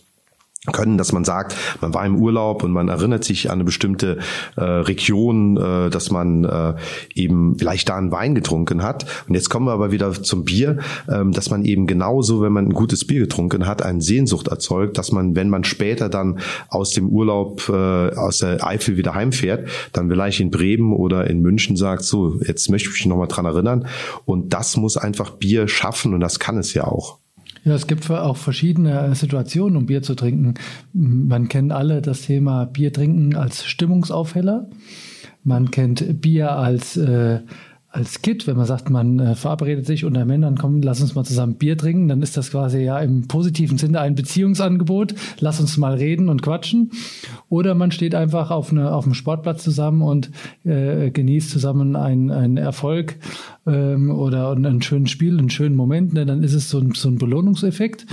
können, dass man sagt, man war im Urlaub und man erinnert sich an eine bestimmte äh, Region, äh, dass man äh, eben vielleicht da einen Wein getrunken hat. Und jetzt kommen wir aber wieder zum Bier, ähm, dass man eben genauso, wenn man ein gutes Bier getrunken hat, eine Sehnsucht erzeugt, dass man, wenn man später dann aus dem Urlaub äh, aus der Eifel wieder heimfährt, dann vielleicht in Bremen oder in München sagt, so, jetzt möchte ich mich nochmal dran erinnern. Und das muss einfach Bier schaffen und das kann es ja auch. Ja, es gibt auch verschiedene Situationen, um Bier zu trinken. Man kennt alle das Thema Bier trinken als Stimmungsaufheller. Man kennt Bier als äh, als Kit, wenn man sagt, man äh, verabredet sich unter Männern, komm, lass uns mal zusammen Bier trinken, dann ist das quasi ja im positiven Sinne ein Beziehungsangebot. Lass uns mal reden und quatschen. Oder man steht einfach auf, eine, auf einem Sportplatz zusammen und äh, genießt zusammen einen, einen Erfolg ähm, oder ein schönes Spiel, einen schönen Moment. Ne? Dann ist es so ein, so ein Belohnungseffekt.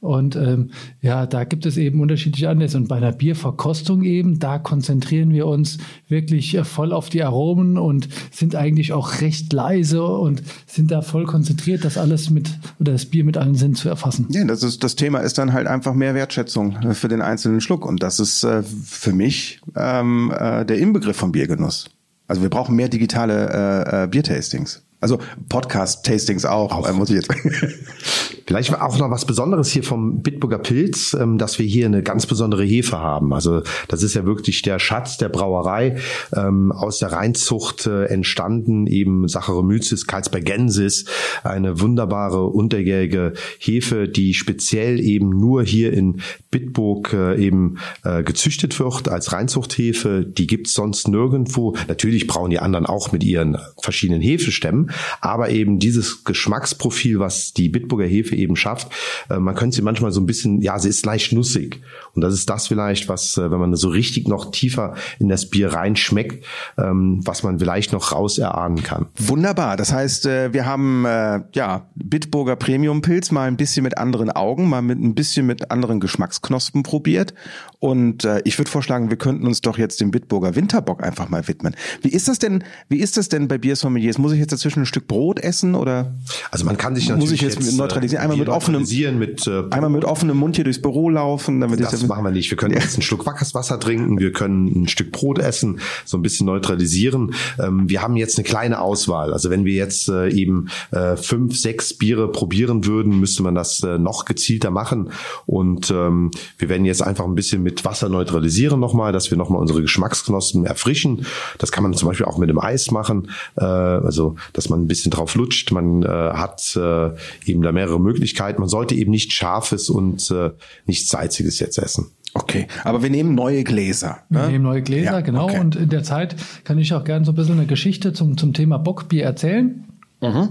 Und ähm, ja, da gibt es eben unterschiedliche Anlässe. Und bei einer Bierverkostung eben, da konzentrieren wir uns wirklich äh, voll auf die Aromen und sind eigentlich auch recht leise und sind da voll konzentriert, das alles mit oder das Bier mit allen Sinnen zu erfassen. Ja, das ist das Thema ist dann halt einfach mehr Wertschätzung äh, für den einzelnen Schluck. Und das ist äh, für mich ähm, äh, der Inbegriff von Biergenuss. Also wir brauchen mehr digitale äh, äh, Biertastings. Also Podcast-Tastings auch, auch. muss ich jetzt. Vielleicht auch noch was Besonderes hier vom Bitburger Pilz, ähm, dass wir hier eine ganz besondere Hefe haben. Also das ist ja wirklich der Schatz der Brauerei ähm, aus der Reinzucht äh, entstanden, eben Saccharomyces Carlsbergensis, eine wunderbare unterjährige Hefe, die speziell eben nur hier in Bitburg äh, eben äh, gezüchtet wird als Reinzuchthefe. Die gibt's sonst nirgendwo. Natürlich brauchen die anderen auch mit ihren verschiedenen Hefestämmen, aber eben dieses Geschmacksprofil, was die Bitburger Hefe eben schafft. Äh, man könnte sie manchmal so ein bisschen, ja, sie ist leicht nussig. Und das ist das vielleicht, was, äh, wenn man so richtig noch tiefer in das Bier reinschmeckt, ähm, was man vielleicht noch raus erahnen kann. Wunderbar. Das heißt, äh, wir haben ja Bitburger Premium Pilz mal ein bisschen mit anderen Augen, mal mit ein bisschen mit anderen Geschmacksknospen probiert. Und ich würde vorschlagen, wir könnten uns doch jetzt dem Bitburger Winterbock einfach mal widmen. Wie ist das denn? Wie ist das denn bei Biersommeliers? Muss ich jetzt dazwischen ein Stück Brot essen oder? Also man kann sich natürlich muss ich jetzt, jetzt neutralisieren einmal mit offenem, mit, äh, einmal mit offenem Mund hier durchs Büro laufen. Damit das machen wir nicht. Wir können jetzt einen Schluck Wasser trinken, wir können ein Stück Brot essen, so ein bisschen neutralisieren. Ähm, wir haben jetzt eine kleine Auswahl. Also wenn wir jetzt äh, eben äh, fünf, sechs Biere probieren würden, müsste man das äh, noch gezielter machen. Und ähm, wir werden jetzt einfach ein bisschen mit Wasser neutralisieren nochmal, dass wir nochmal unsere Geschmacksknospen erfrischen. Das kann man zum Beispiel auch mit dem Eis machen. Äh, also, dass man ein bisschen drauf lutscht. Man äh, hat äh, eben da mehrere Möglichkeiten. Man sollte eben nicht scharfes und äh, nicht salziges jetzt essen. Okay, aber wir nehmen neue Gläser. Ne? Wir nehmen neue Gläser, ja, genau. Okay. Und in der Zeit kann ich auch gerne so ein bisschen eine Geschichte zum, zum Thema Bockbier erzählen. Mhm.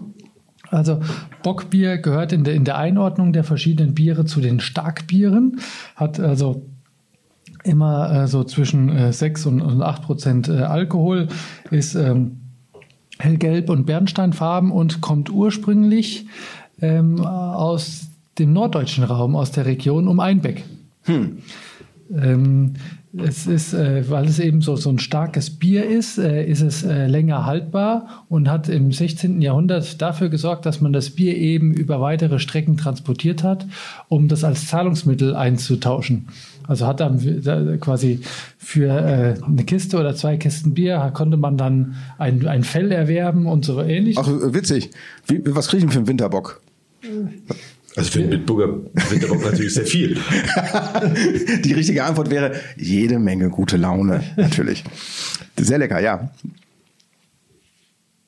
Also Bockbier gehört in der, in der Einordnung der verschiedenen Biere zu den Starkbieren, hat also immer äh, so zwischen äh, 6 und, und 8 Prozent äh, Alkohol, ist ähm, hellgelb und bernsteinfarben und kommt ursprünglich ähm, aus dem norddeutschen Raum, aus der Region um Einbeck. Hm. Ähm, es ist, äh, weil es eben so, so ein starkes Bier ist, äh, ist es äh, länger haltbar und hat im 16. Jahrhundert dafür gesorgt, dass man das Bier eben über weitere Strecken transportiert hat, um das als Zahlungsmittel einzutauschen. Also hat dann quasi für äh, eine Kiste oder zwei Kisten Bier konnte man dann ein, ein Fell erwerben und so ähnlich. Ach, witzig. Wie, was kriegen wir für einen Winterbock? Also für den Bitburger Winterbock natürlich sehr viel. Die richtige Antwort wäre jede Menge gute Laune, natürlich. Sehr lecker, ja.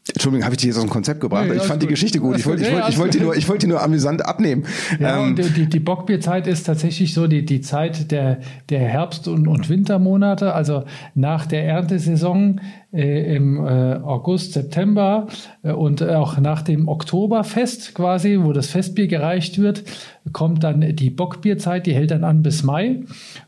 Entschuldigung, habe ich dich jetzt aus dem Konzept gebracht? Nee, ich fand die Geschichte gut. Ich wollte, ich wollte, ich wollte die nur, ich wollte die nur amüsant abnehmen. Ja, ähm, und die, die Bockbierzeit ist tatsächlich so die, die Zeit der, der Herbst- und, und Wintermonate. Also nach der Erntesaison im äh, August, September äh, und auch nach dem Oktoberfest quasi, wo das Festbier gereicht wird, kommt dann die Bockbierzeit, die hält dann an bis Mai.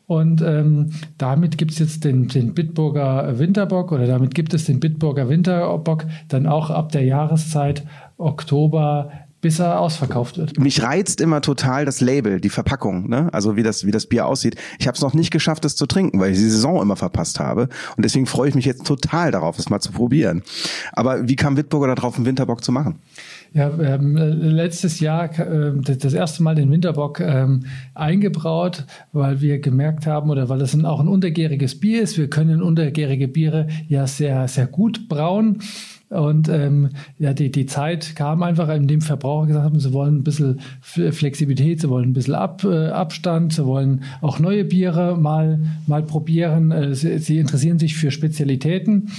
Und ähm, damit gibt es jetzt den, den Bitburger Winterbock oder damit gibt es den Bitburger Winterbock dann auch ab der Jahreszeit Oktober, bis er ausverkauft wird. Mich reizt immer total das Label, die Verpackung, ne? also wie das, wie das Bier aussieht. Ich habe es noch nicht geschafft, es zu trinken, weil ich die Saison immer verpasst habe. Und deswegen freue ich mich jetzt total darauf, es mal zu probieren. Aber wie kam Wittburger darauf, einen Winterbock zu machen? Ja, wir haben äh, letztes Jahr äh, das erste Mal den Winterbock ähm, eingebraut, weil wir gemerkt haben oder weil das auch ein untergäriges Bier ist. Wir können untergärige Biere ja sehr, sehr gut brauen. Und ähm, ja, die, die Zeit kam einfach, in dem Verbraucher gesagt haben, sie wollen ein bisschen Flexibilität, sie wollen ein bisschen Ab, äh, Abstand, sie wollen auch neue Biere mal, mal probieren. Äh, sie, sie interessieren sich für Spezialitäten.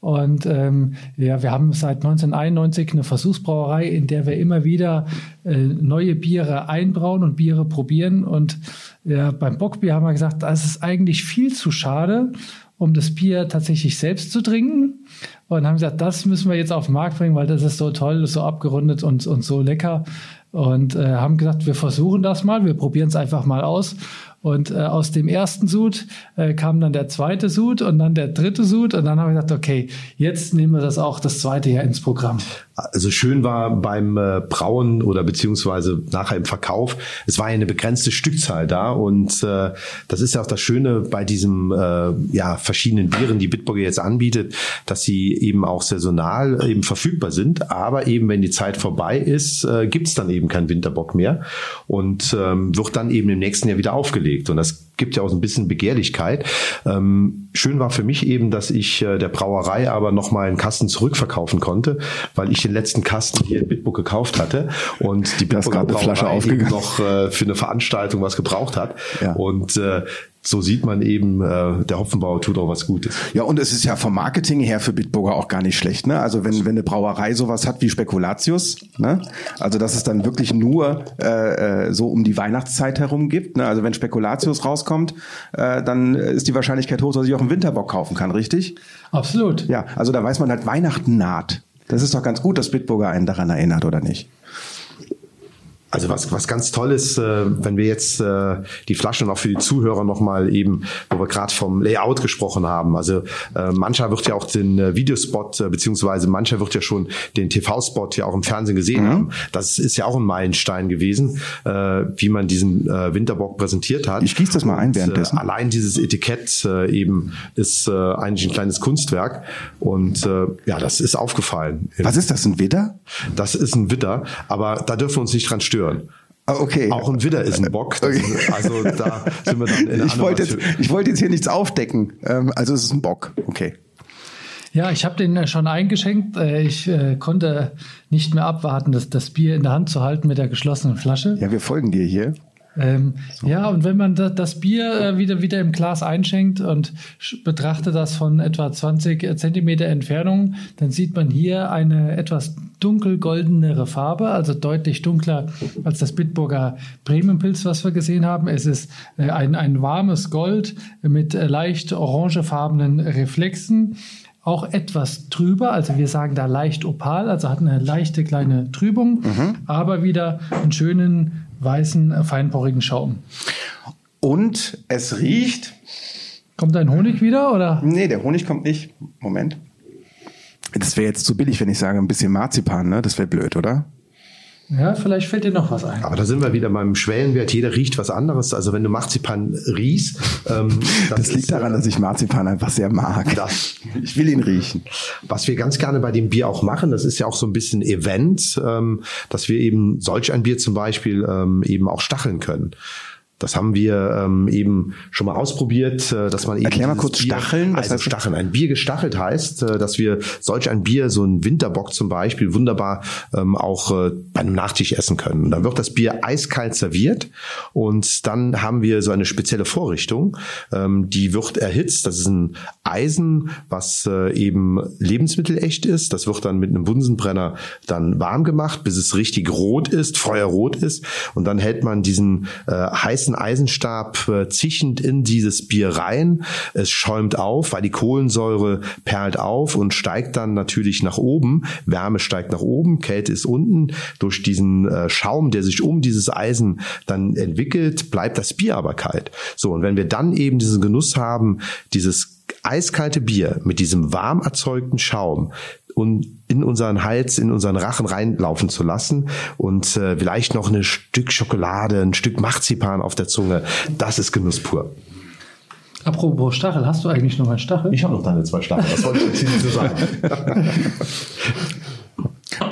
Und ähm, ja, wir haben seit 1991 eine Versuchsbrauerei, in der wir immer wieder äh, neue Biere einbrauen und Biere probieren. Und ja, beim Bockbier haben wir gesagt, das ist eigentlich viel zu schade, um das Bier tatsächlich selbst zu trinken. Und haben gesagt, das müssen wir jetzt auf den Markt bringen, weil das ist so toll, so abgerundet und, und so lecker. Und äh, haben gesagt, wir versuchen das mal, wir probieren es einfach mal aus. Und äh, aus dem ersten Sud äh, kam dann der zweite Sud und dann der dritte Sud. Und dann habe ich gesagt, okay, jetzt nehmen wir das auch das zweite Jahr ins Programm. Also schön war beim äh, Brauen oder beziehungsweise nachher im Verkauf, es war ja eine begrenzte Stückzahl da. Und äh, das ist ja auch das Schöne bei diesem äh, ja, verschiedenen Bieren, die Bitburger jetzt anbietet, dass sie eben auch saisonal eben verfügbar sind. Aber eben, wenn die Zeit vorbei ist, äh, gibt es dann eben keinen Winterbock mehr und ähm, wird dann eben im nächsten Jahr wieder aufgelegt gelegt. Und das gibt ja auch ein bisschen Begehrlichkeit. Ähm, schön war für mich eben, dass ich äh, der Brauerei aber noch mal einen Kasten zurückverkaufen konnte, weil ich den letzten Kasten hier in Bitburg gekauft hatte und die Bitburger Brauerei noch äh, für eine Veranstaltung was gebraucht hat. Ja. Und äh, so sieht man eben, äh, der Hopfenbauer tut auch was Gutes. Ja, und es ist ja vom Marketing her für Bitburger auch gar nicht schlecht. Ne? Also wenn, wenn eine Brauerei sowas hat wie Spekulatius, ne? also dass es dann wirklich nur äh, äh, so um die Weihnachtszeit herum gibt. Ne? Also wenn Spekulatius rauskommt, äh, dann ist die Wahrscheinlichkeit hoch, dass ich auch einen Winterbock kaufen kann, richtig? Absolut. Ja, also da weiß man halt, Weihnachten naht. Das ist doch ganz gut, dass Bitburger einen daran erinnert, oder nicht? Also was, was ganz toll ist, äh, wenn wir jetzt äh, die Flaschen auch für die Zuhörer nochmal eben, wo wir gerade vom Layout gesprochen haben. Also äh, mancher wird ja auch den äh, Videospot, äh, beziehungsweise mancher wird ja schon den TV-Spot ja auch im Fernsehen gesehen mhm. haben. Das ist ja auch ein Meilenstein gewesen, äh, wie man diesen äh, Winterbock präsentiert hat. Ich gieße das mal ein Und, währenddessen. Äh, allein dieses Etikett äh, eben ist äh, eigentlich ein kleines Kunstwerk. Und äh, ja, das ist aufgefallen. Was ist das, ein Widder? Das ist ein Widder, aber da dürfen wir uns nicht dran stören stören. Ah, okay. Auch ein Widder ist ein Bock. Okay. Also da sind wir dann in ich wollte jetzt, ich wollte jetzt hier nichts aufdecken. Ähm, also es ist ein Bock. Okay. Ja, ich habe den äh, schon eingeschenkt. Äh, ich äh, konnte nicht mehr abwarten, das, das Bier in der Hand zu halten mit der geschlossenen Flasche. Ja, wir folgen dir hier. Ähm, so. Ja, und wenn man das Bier äh, wieder, wieder im Glas einschenkt und betrachtet das von etwa 20 Zentimeter Entfernung, dann sieht man hier eine etwas dunkelgoldenere Farbe, also deutlich dunkler als das Bitburger Premiumpilz, was wir gesehen haben. Es ist äh, ein, ein warmes Gold mit äh, leicht orangefarbenen Reflexen auch etwas trüber, also wir sagen da leicht opal, also hat eine leichte kleine Trübung, mhm. aber wieder einen schönen weißen, feinporigen Schaum. Und es riecht. Kommt dein Honig wieder oder? Nee, der Honig kommt nicht. Moment. Das wäre jetzt zu billig, wenn ich sage, ein bisschen Marzipan, ne? Das wäre blöd, oder? Ja, vielleicht fällt dir noch was ein. Aber da sind wir wieder beim Schwellenwert. Jeder riecht was anderes. Also wenn du Marzipan riechst, ähm, das, das liegt ist, daran, dass ich Marzipan einfach sehr mag. Das, ich will ihn riechen. Was wir ganz gerne bei dem Bier auch machen, das ist ja auch so ein bisschen Event, ähm, dass wir eben solch ein Bier zum Beispiel ähm, eben auch stacheln können. Das haben wir ähm, eben schon mal ausprobiert, äh, dass man eben erklär mal kurz Bier, Stacheln. Also heißt Stacheln. Ein Bier gestachelt heißt, äh, dass wir solch ein Bier, so ein Winterbock zum Beispiel, wunderbar ähm, auch äh, bei einem Nachtisch essen können. Und dann wird das Bier eiskalt serviert und dann haben wir so eine spezielle Vorrichtung, ähm, die wird erhitzt. Das ist ein Eisen, was äh, eben lebensmittelecht ist. Das wird dann mit einem Bunsenbrenner dann warm gemacht, bis es richtig rot ist, feuerrot ist. Und dann hält man diesen äh, heißen heißen Eisenstab äh, zischend in dieses Bier rein. Es schäumt auf, weil die Kohlensäure perlt auf und steigt dann natürlich nach oben. Wärme steigt nach oben, Kälte ist unten. Durch diesen äh, Schaum, der sich um dieses Eisen dann entwickelt, bleibt das Bier aber kalt. So, und wenn wir dann eben diesen Genuss haben, dieses eiskalte Bier mit diesem warm erzeugten Schaum, und in unseren Hals, in unseren Rachen reinlaufen zu lassen und äh, vielleicht noch ein Stück Schokolade, ein Stück Marzipan auf der Zunge. Das ist Genuss pur. Apropos Stachel, hast du eigentlich noch einen Stachel? Ich habe noch deine zwei Stachel. Was wollte ich jetzt zu sagen?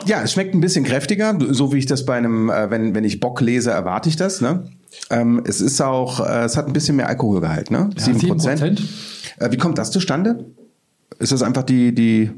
Ja, es schmeckt ein bisschen kräftiger, so wie ich das bei einem, äh, wenn, wenn ich Bock lese, erwarte ich das. Ne? Ähm, es ist auch, äh, es hat ein bisschen mehr Alkoholgehalt, ne? Sieben ja, Prozent. Äh, wie kommt das zustande? Ist das einfach die, die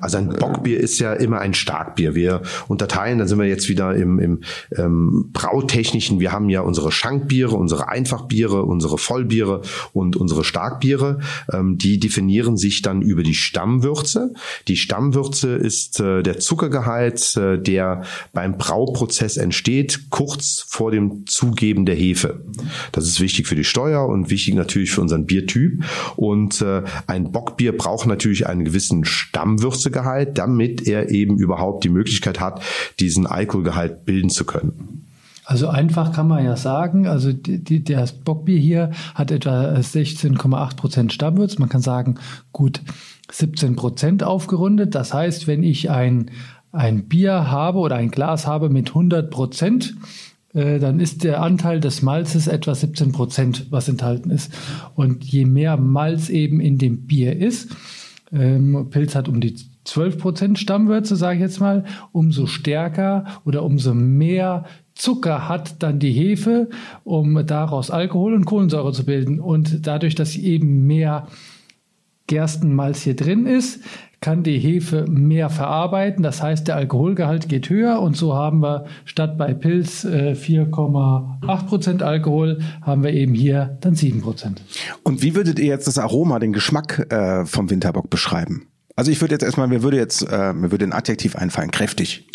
also ein Bockbier ist ja immer ein Starkbier. Wir unterteilen, da sind wir jetzt wieder im, im ähm, Brautechnischen. Wir haben ja unsere Schankbiere, unsere Einfachbiere, unsere Vollbiere und unsere Starkbiere. Ähm, die definieren sich dann über die Stammwürze. Die Stammwürze ist äh, der Zuckergehalt, äh, der beim Brauprozess entsteht, kurz vor dem Zugeben der Hefe. Das ist wichtig für die Steuer und wichtig natürlich für unseren Biertyp. Und äh, ein Bockbier braucht natürlich einen gewissen Stammwürze. Würzegehalt, damit er eben überhaupt die Möglichkeit hat, diesen Alkoholgehalt bilden zu können. Also einfach kann man ja sagen, also die, die, das Bockbier hier hat etwa 16,8 Prozent Stammwürz. Man kann sagen, gut 17 Prozent aufgerundet. Das heißt, wenn ich ein, ein Bier habe oder ein Glas habe mit 100 Prozent, äh, dann ist der Anteil des Malzes etwa 17 Prozent, was enthalten ist. Und je mehr Malz eben in dem Bier ist, ähm, Pilz hat um die 12% Stammwürze, sage ich jetzt mal, umso stärker oder umso mehr Zucker hat dann die Hefe, um daraus Alkohol und Kohlensäure zu bilden. Und dadurch, dass eben mehr Gerstenmalz hier drin ist, kann die Hefe mehr verarbeiten. Das heißt, der Alkoholgehalt geht höher und so haben wir statt bei Pilz äh, 4,8 Prozent Alkohol, haben wir eben hier dann 7 Prozent. Und wie würdet ihr jetzt das Aroma, den Geschmack äh, vom Winterbock beschreiben? Also ich würde jetzt erstmal, mir würde jetzt, äh, mir würde ein Adjektiv einfallen, kräftig.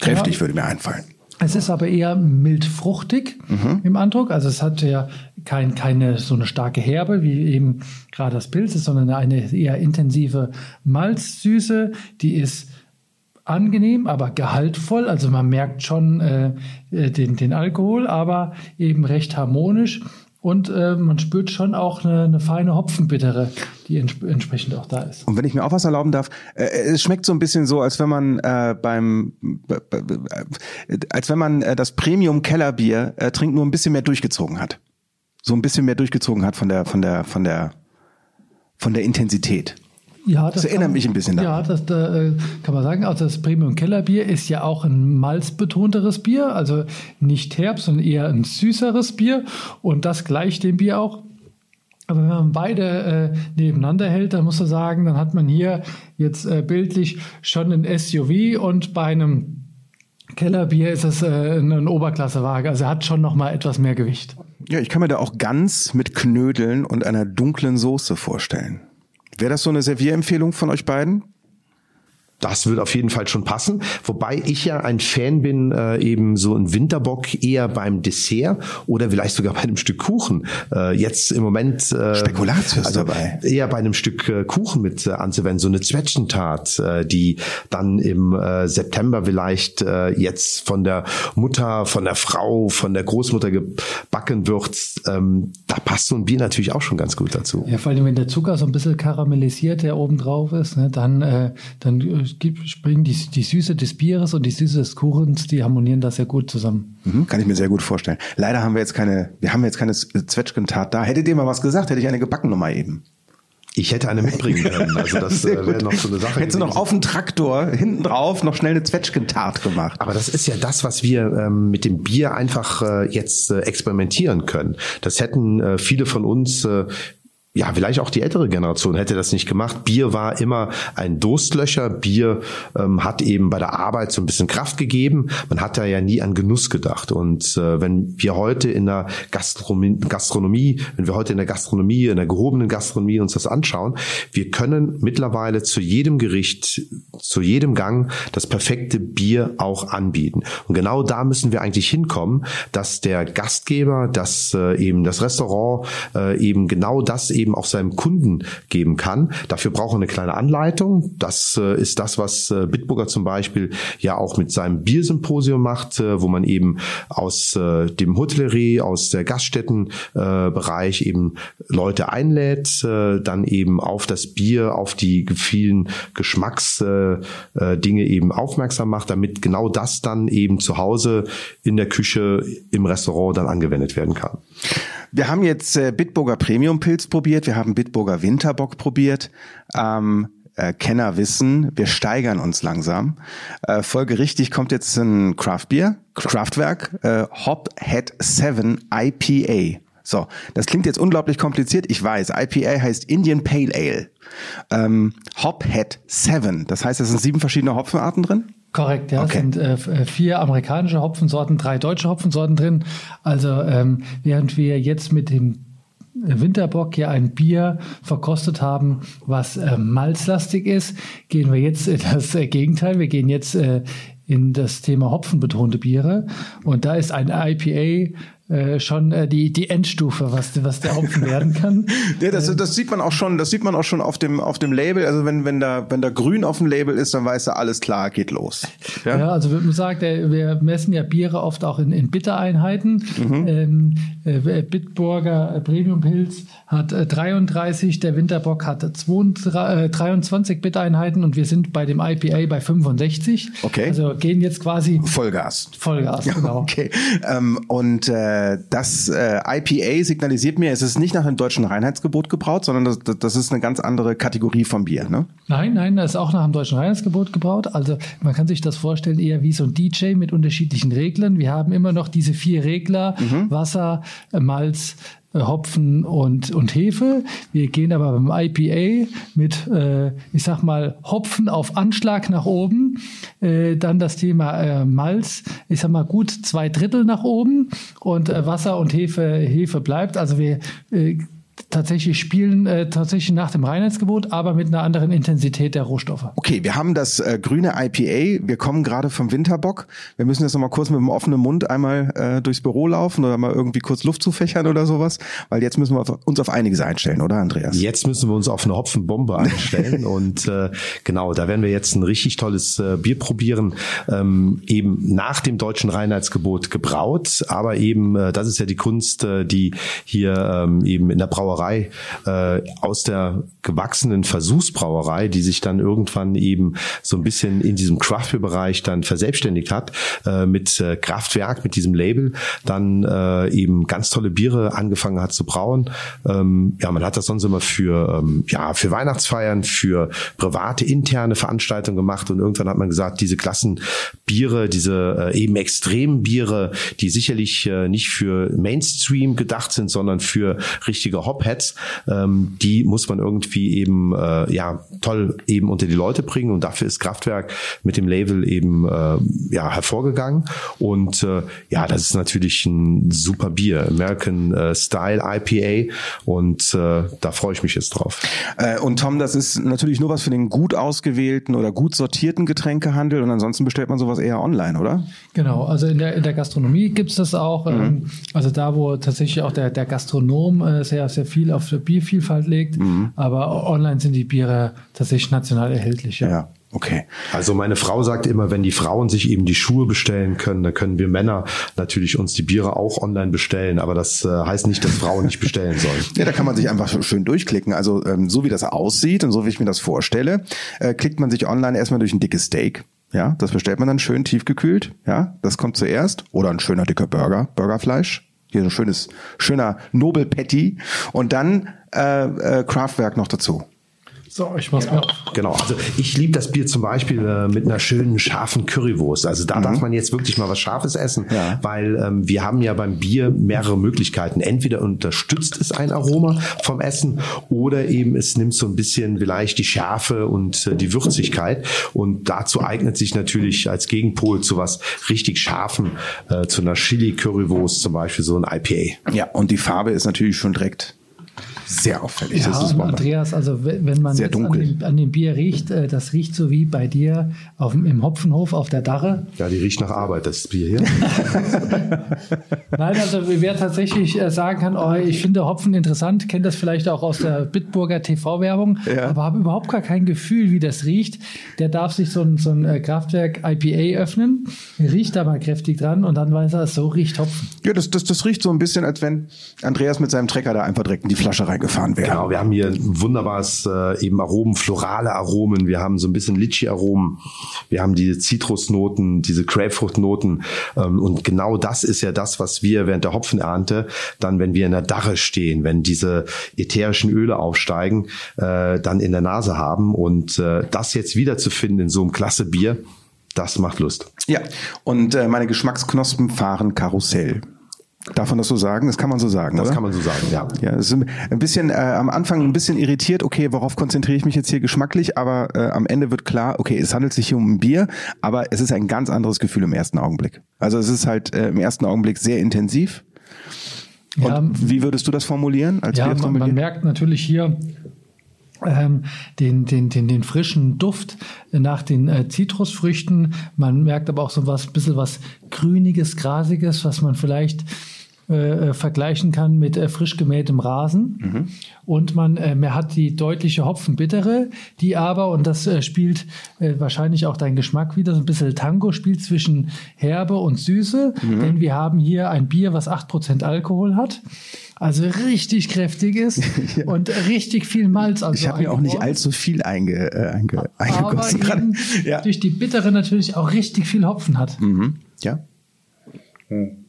Kräftig ja. würde mir einfallen. Es ist aber eher mild fruchtig mhm. im Andruck. Also es hat ja kein, keine so eine starke Herbe wie eben gerade das Pilz ist, sondern eine eher intensive Malzsüße. Die ist angenehm, aber gehaltvoll. Also man merkt schon äh, äh den, den Alkohol, aber eben recht harmonisch. Und äh, man spürt schon auch eine, eine feine Hopfenbittere, die ents entsprechend auch da ist. Und wenn ich mir auch was erlauben darf, äh, es schmeckt so ein bisschen so, als wenn man äh, beim, äh, als wenn man äh, das Premium Kellerbier äh, trinkt, nur ein bisschen mehr durchgezogen hat. So ein bisschen mehr durchgezogen hat von der, von der, von der, von der Intensität. Ja, das, das erinnert kann, mich ein bisschen daran. Ja, das da, äh, kann man sagen. Also das Premium Kellerbier ist ja auch ein malzbetonteres Bier, also nicht herb, sondern eher ein süßeres Bier. Und das gleicht dem Bier auch. Aber wenn man beide äh, nebeneinander hält, dann muss man sagen, dann hat man hier jetzt äh, bildlich schon ein SUV und bei einem Kellerbier ist es äh, eine Oberklassewaage. Also er hat schon noch mal etwas mehr Gewicht. Ja, ich kann mir da auch ganz mit Knödeln und einer dunklen Soße vorstellen. Wäre das so eine Servierempfehlung von euch beiden? Das wird auf jeden Fall schon passen. Wobei ich ja ein Fan bin, äh, eben so ein Winterbock eher beim Dessert oder vielleicht sogar bei einem Stück Kuchen. Äh, jetzt im Moment äh, Spekulatius also dabei. Eher bei einem Stück äh, Kuchen mit äh, anzuwenden, so eine Zwetschgentat, äh, die dann im äh, September vielleicht äh, jetzt von der Mutter, von der Frau, von der Großmutter gebacken wird. Ähm, da passt so ein Bier natürlich auch schon ganz gut dazu. Ja, vor allem, wenn der Zucker so ein bisschen karamellisiert, der oben drauf ist, ne, dann, äh, dann äh, springen die, die Süße des Bieres und die Süße des Kuchens, die harmonieren da sehr gut zusammen. Mhm, kann ich mir sehr gut vorstellen. Leider haben wir jetzt keine, wir haben jetzt keine Zwetschgentat da. Hättet ihr mal was gesagt, hätte ich eine gebacken nochmal eben. Ich hätte eine mitbringen können. Also das äh, wäre noch so eine Sache. Hättest du noch auf dem Traktor hinten drauf noch schnell eine Zwetschgentart gemacht. Aber das ist ja das, was wir ähm, mit dem Bier einfach äh, jetzt äh, experimentieren können. Das hätten äh, viele von uns äh, ja, vielleicht auch die ältere Generation hätte das nicht gemacht. Bier war immer ein Durstlöcher. Bier ähm, hat eben bei der Arbeit so ein bisschen Kraft gegeben. Man hat da ja nie an Genuss gedacht. Und äh, wenn wir heute in der Gastronomie, Gastronomie, wenn wir heute in der Gastronomie, in der gehobenen Gastronomie uns das anschauen, wir können mittlerweile zu jedem Gericht, zu jedem Gang das perfekte Bier auch anbieten. Und genau da müssen wir eigentlich hinkommen, dass der Gastgeber, dass äh, eben das Restaurant äh, eben genau das eben eben auch seinem Kunden geben kann. Dafür braucht er eine kleine Anleitung. Das äh, ist das, was äh, Bitburger zum Beispiel ja auch mit seinem Biersymposium macht, äh, wo man eben aus dem Hotellerie, aus der Gaststättenbereich eben Leute einlädt, dann eben auf das Bier, auf die vielen Geschmacksdinge eben aufmerksam macht, damit genau das dann eben zu Hause in der Küche, im Restaurant dann angewendet werden kann. Wir haben jetzt äh, Bitburger Premium Pilz probiert, wir haben Bitburger Winterbock probiert. Ähm, äh, Kenner wissen, wir steigern uns langsam. Äh, folgerichtig kommt jetzt ein Craft Beer, Kraftwerk, äh, Hophead 7 IPA. So, das klingt jetzt unglaublich kompliziert. Ich weiß, IPA heißt Indian Pale Ale. Ähm, Hophead 7, das heißt, es sind sieben verschiedene Hopfenarten drin? Korrekt, ja. Okay. Es sind äh, äh, vier amerikanische Hopfensorten, drei deutsche Hopfensorten drin. Also ähm, während wir jetzt mit dem Winterbock ja ein Bier verkostet haben, was äh, malzlastig ist, gehen wir jetzt in das äh, Gegenteil. Wir gehen jetzt äh, in das Thema hopfenbetonte Biere. Und da ist ein IPA äh, schon äh, die, die Endstufe, was, was der Hopfen werden kann. ja, das, das sieht man auch schon, das sieht man auch schon auf dem, auf dem Label. Also wenn, wenn da, wenn da grün auf dem Label ist, dann weiß er, alles klar, geht los. Ja, ja also man sagt, äh, wir messen ja Biere oft auch in, in Bittereinheiten. Mhm. Ähm, äh, Bitburger Premium Pilz hat äh, 33, der Winterbock hat 22, äh, 23 Biteinheiten und wir sind bei dem IPA bei 65. Okay. Also gehen jetzt quasi Vollgas. Vollgas, genau. Okay. Ähm, und äh, äh, das äh, IPA signalisiert mir, es ist nicht nach dem deutschen Reinheitsgebot gebraut, sondern das, das ist eine ganz andere Kategorie von Bier, ne? Nein, nein, das ist auch nach dem deutschen Reinheitsgebot gebraut. Also man kann sich das vorstellen eher wie so ein DJ mit unterschiedlichen Reglern. Wir haben immer noch diese vier Regler, mhm. Wasser, Malz, äh, Hopfen und, und Hefe. Wir gehen aber beim IPA mit, äh, ich sag mal, Hopfen auf Anschlag nach oben. Äh, dann das Thema äh, Malz, ich sag mal, gut zwei Drittel nach oben und äh, Wasser und Hefe, Hefe bleibt. Also wir äh, tatsächlich spielen äh, tatsächlich nach dem Reinheitsgebot, aber mit einer anderen Intensität der Rohstoffe. Okay, wir haben das äh, grüne IPA. Wir kommen gerade vom Winterbock. Wir müssen jetzt noch mal kurz mit dem offenen Mund einmal äh, durchs Büro laufen oder mal irgendwie kurz Luft zufächern oder sowas, weil jetzt müssen wir auf, uns auf einiges einstellen, oder Andreas? Jetzt müssen wir uns auf eine Hopfenbombe einstellen und äh, genau, da werden wir jetzt ein richtig tolles äh, Bier probieren, ähm, eben nach dem deutschen Reinheitsgebot gebraut, aber eben äh, das ist ja die Kunst, äh, die hier ähm, eben in der Brauerei Brauerei äh, aus der gewachsenen Versuchsbrauerei, die sich dann irgendwann eben so ein bisschen in diesem Craft-Bereich dann verselbstständigt hat, äh, mit äh, Kraftwerk, mit diesem Label, dann äh, eben ganz tolle Biere angefangen hat zu brauen. Ähm, ja, man hat das sonst immer für, ähm, ja, für Weihnachtsfeiern, für private interne Veranstaltungen gemacht und irgendwann hat man gesagt, diese Klassenbiere, diese äh, eben extremen Biere, die sicherlich äh, nicht für Mainstream gedacht sind, sondern für richtige Hop Hopheads, ähm, die muss man irgendwie eben äh, ja toll eben unter die Leute bringen. Und dafür ist Kraftwerk mit dem Label eben äh, ja hervorgegangen. Und äh, ja, das ist natürlich ein super Bier, American äh, Style IPA und äh, da freue ich mich jetzt drauf. Äh, und Tom, das ist natürlich nur was für den gut ausgewählten oder gut sortierten Getränkehandel. Und ansonsten bestellt man sowas eher online, oder? Genau, also in der, in der Gastronomie gibt es das auch, mhm. ähm, also da, wo tatsächlich auch der, der Gastronom äh, sehr, sehr viel auf Biervielfalt legt, mhm. aber online sind die Biere tatsächlich national erhältlich. Ja. ja. Okay. Also meine Frau sagt immer, wenn die Frauen sich eben die Schuhe bestellen können, dann können wir Männer natürlich uns die Biere auch online bestellen. Aber das äh, heißt nicht, dass Frauen nicht bestellen sollen. Ja, da kann man sich einfach schön durchklicken. Also ähm, so wie das aussieht und so wie ich mir das vorstelle, äh, klickt man sich online erstmal durch ein dickes Steak. Ja, das bestellt man dann schön tiefgekühlt. Ja, das kommt zuerst. Oder ein schöner dicker Burger, Burgerfleisch. Hier ein schönes, schöner Nobel Patty. Und dann äh, äh, Kraftwerk noch dazu. So, ich mach's genau. mal auf. Genau. Also ich liebe das Bier zum Beispiel äh, mit einer schönen scharfen Currywurst. Also da mhm. darf man jetzt wirklich mal was Scharfes essen, ja. weil ähm, wir haben ja beim Bier mehrere Möglichkeiten. Entweder unterstützt es ein Aroma vom Essen oder eben es nimmt so ein bisschen vielleicht die Schärfe und äh, die Würzigkeit. Und dazu eignet sich natürlich als Gegenpol zu was richtig Scharfen, äh, zu einer Chili-Currywurst zum Beispiel so ein IPA. Ja, und die Farbe ist natürlich schon direkt sehr auffällig. Ja, das ist Andreas, also wenn man sehr dunkel. An, dem, an dem Bier riecht, äh, das riecht so wie bei dir auf, im Hopfenhof auf der Darre. Ja, die riecht nach Arbeit, das Bier hier. Nein, also wer tatsächlich äh, sagen kann, oh, ich finde Hopfen interessant, kennt das vielleicht auch aus der Bitburger TV-Werbung, ja. aber habe überhaupt gar kein Gefühl, wie das riecht. Der darf sich so ein, so ein äh, Kraftwerk IPA öffnen, riecht da mal kräftig dran und dann weiß er, so riecht Hopfen. Ja, das, das, das riecht so ein bisschen, als wenn Andreas mit seinem Trecker da einfach direkt in die Flasche rein reingefahren werden. Genau, wir haben hier ein wunderbares äh, eben Aromen, florale Aromen. Wir haben so ein bisschen Litchi-Aromen. Wir haben diese Zitrusnoten, diese Grapefruit-Noten. Ähm, und genau das ist ja das, was wir während der Hopfenernte dann, wenn wir in der Darre stehen, wenn diese ätherischen Öle aufsteigen, äh, dann in der Nase haben. Und äh, das jetzt wiederzufinden in so einem klasse Bier, das macht Lust. Ja, und äh, meine Geschmacksknospen fahren Karussell. Darf man das so sagen? Das kann man so sagen, Das oder? kann man so sagen, ja. Ja, es ist ein bisschen äh, am Anfang ein bisschen irritiert. Okay, worauf konzentriere ich mich jetzt hier geschmacklich? Aber äh, am Ende wird klar, okay, es handelt sich hier um ein Bier, aber es ist ein ganz anderes Gefühl im ersten Augenblick. Also es ist halt äh, im ersten Augenblick sehr intensiv. Und ja, wie würdest du das formulieren als ja, man, man merkt natürlich hier ähm, den, den, den, den frischen Duft nach den äh, Zitrusfrüchten. Man merkt aber auch so was, bisschen was Grüniges, Grasiges, was man vielleicht äh, äh, vergleichen kann mit äh, frisch gemähtem Rasen. Mhm. Und man, äh, man hat die deutliche Hopfenbittere, die aber, und das äh, spielt äh, wahrscheinlich auch dein Geschmack wieder, so ein bisschen Tango spielt zwischen Herbe und Süße. Mhm. Denn wir haben hier ein Bier, was 8% Alkohol hat. Also richtig kräftig ist ja. und richtig viel Malz. Also ich habe mir auch nicht allzu viel einge, äh, einge, eingegossen. Aber ja. durch die Bittere natürlich auch richtig viel Hopfen hat. Mhm. Ja. Mhm.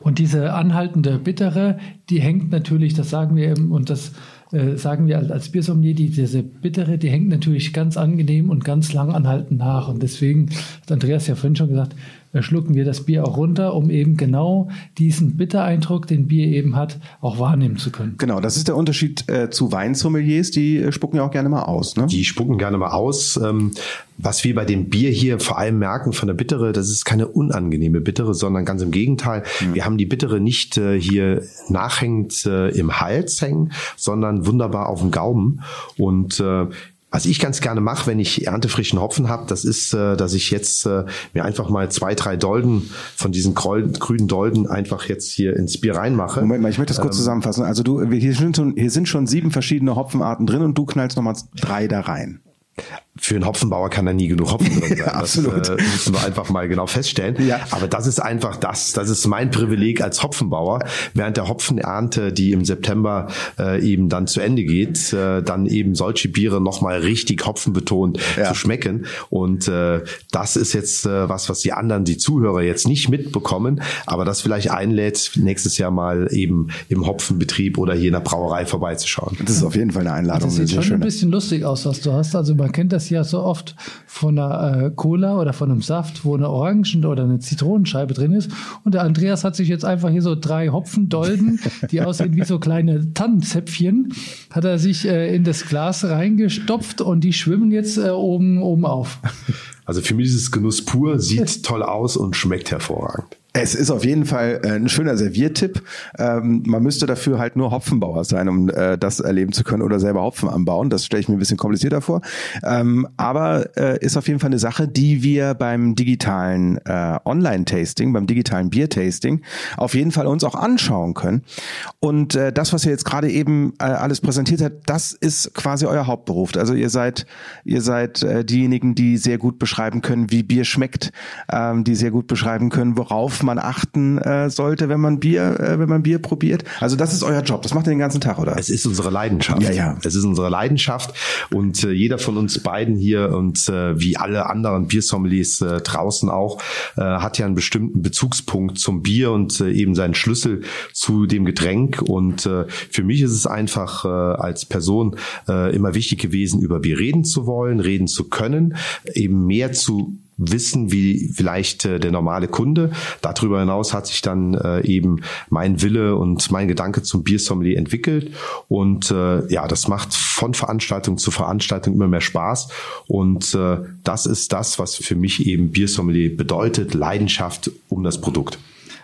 Und diese anhaltende Bittere, die hängt natürlich, das sagen wir eben, und das äh, sagen wir als Biersommelier, die, diese Bittere, die hängt natürlich ganz angenehm und ganz lang anhaltend nach. Und deswegen hat Andreas ja vorhin schon gesagt, schlucken wir das Bier auch runter, um eben genau diesen Bittereindruck, den Bier eben hat, auch wahrnehmen zu können. Genau, das ist der Unterschied äh, zu Weinsommeliers, die äh, spucken ja auch gerne mal aus. Ne? Die spucken gerne mal aus. Ähm, was wir bei dem Bier hier vor allem merken von der Bittere, das ist keine unangenehme Bittere, sondern ganz im Gegenteil. Mhm. Wir haben die Bittere nicht äh, hier nachhängend äh, im Hals hängen, sondern wunderbar auf dem Gaumen. Und äh, was ich ganz gerne mache, wenn ich erntefrischen Hopfen habe, das ist, äh, dass ich jetzt äh, mir einfach mal zwei, drei Dolden von diesen grünen Dolden einfach jetzt hier ins Bier reinmache. Moment mal, ich möchte das kurz ähm, zusammenfassen. Also du, hier sind, schon, hier sind schon sieben verschiedene Hopfenarten drin und du knallst nochmal drei da rein für einen Hopfenbauer kann da nie genug Hopfen drin sein. Absolut. Das äh, müssen wir einfach mal genau feststellen. Ja. Aber das ist einfach das, das ist mein Privileg als Hopfenbauer, während der Hopfenernte, die im September äh, eben dann zu Ende geht, äh, dann eben solche Biere nochmal richtig hopfenbetont ja. zu schmecken. Und äh, das ist jetzt äh, was, was die anderen, die Zuhörer jetzt nicht mitbekommen, aber das vielleicht einlädt, nächstes Jahr mal eben im Hopfenbetrieb oder hier in der Brauerei vorbeizuschauen. Das ist auf jeden Fall eine Einladung. Das sieht schon schöne. ein bisschen lustig aus, was du hast. Also man kennt das ja so oft von einer äh, Cola oder von einem Saft, wo eine Orangen- oder eine Zitronenscheibe drin ist. Und der Andreas hat sich jetzt einfach hier so drei Hopfendolden, die aussehen wie so kleine Tannenzäpfchen, hat er sich äh, in das Glas reingestopft und die schwimmen jetzt äh, oben, oben auf. Also für mich ist es Genuss pur, sieht toll aus und schmeckt hervorragend. Es ist auf jeden Fall äh, ein schöner Serviertipp. Ähm, man müsste dafür halt nur Hopfenbauer sein, um äh, das erleben zu können oder selber Hopfen anbauen. Das stelle ich mir ein bisschen komplizierter vor. Ähm, aber äh, ist auf jeden Fall eine Sache, die wir beim digitalen äh, Online-Tasting, beim digitalen Bier-Tasting auf jeden Fall uns auch anschauen können. Und äh, das, was ihr jetzt gerade eben äh, alles präsentiert habt, das ist quasi euer Hauptberuf. Also ihr seid, ihr seid diejenigen, die sehr gut beschreiben können, wie Bier schmeckt, ähm, die sehr gut beschreiben können, worauf man achten äh, sollte, wenn man Bier, äh, wenn man Bier probiert. Also das ist euer Job. Das macht ihr den ganzen Tag, oder? Es ist unsere Leidenschaft. Ja, ja. Es ist unsere Leidenschaft und äh, jeder von uns beiden hier und äh, wie alle anderen Biersommeliers äh, draußen auch äh, hat ja einen bestimmten Bezugspunkt zum Bier und äh, eben seinen Schlüssel zu dem Getränk. Und äh, für mich ist es einfach äh, als Person äh, immer wichtig gewesen, über Bier reden zu wollen, reden zu können, eben mehr zu wissen wie vielleicht äh, der normale Kunde. Darüber hinaus hat sich dann äh, eben mein Wille und mein Gedanke zum Biersommelier entwickelt und äh, ja, das macht von Veranstaltung zu Veranstaltung immer mehr Spaß und äh, das ist das, was für mich eben Biersommelier bedeutet, Leidenschaft um das Produkt.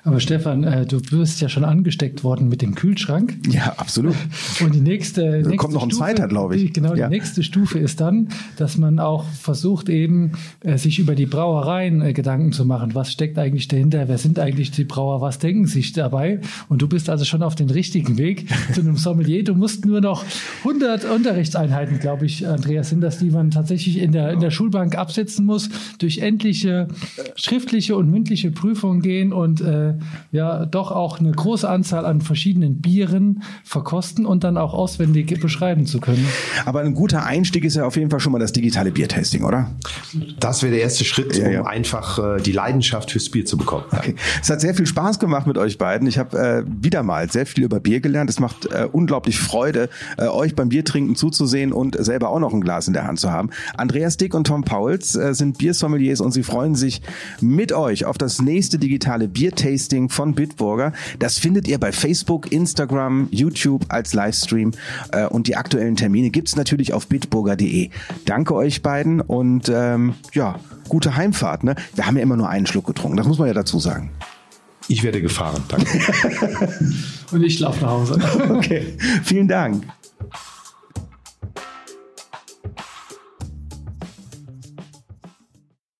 Aber Stefan, äh, du bist ja schon angesteckt worden mit dem Kühlschrank. Ja, absolut. Und die nächste, nächste kommt noch ein Stufe, zweiter, glaube ich. Die, genau, ja. die nächste Stufe ist dann, dass man auch versucht eben äh, sich über die Brauereien äh, Gedanken zu machen. Was steckt eigentlich dahinter? Wer sind eigentlich die Brauer? Was denken sich dabei? Und du bist also schon auf dem richtigen Weg zu einem Sommelier. Du musst nur noch 100 Unterrichtseinheiten, glaube ich, Andreas, sind das, die man tatsächlich in der, in der Schulbank absetzen muss, durch endliche schriftliche und mündliche Prüfungen gehen und äh, ja doch auch eine große Anzahl an verschiedenen Bieren verkosten und dann auch auswendig beschreiben zu können. Aber ein guter Einstieg ist ja auf jeden Fall schon mal das digitale Biertasting, oder? Das wäre der erste Schritt, Ja, um ja. einfach äh, die Leidenschaft fürs Bier zu bekommen. Okay. Es hat sehr viel Spaß gemacht mit euch beiden. Ich habe äh, wieder mal sehr viel über Bier gelernt. Es macht äh, unglaublich Freude, äh, euch beim Biertrinken zuzusehen und selber auch noch ein Glas in der Hand zu haben. Andreas Dick und Tom Pauls äh, sind Biersommeliers und sie freuen sich mit euch auf das nächste digitale Biertasting von Bitburger. Das findet ihr bei Facebook, Instagram, YouTube als Livestream äh, und die aktuellen Termine gibt's natürlich auf bitburger.de. Danke euch beiden und ähm, ja, gute Heimfahrt. Ne? Wir haben ja immer nur einen Schluck getrunken, das muss man ja dazu sagen. Ich werde gefahren. Danke. Und ich laufe nach Hause. Okay, vielen Dank.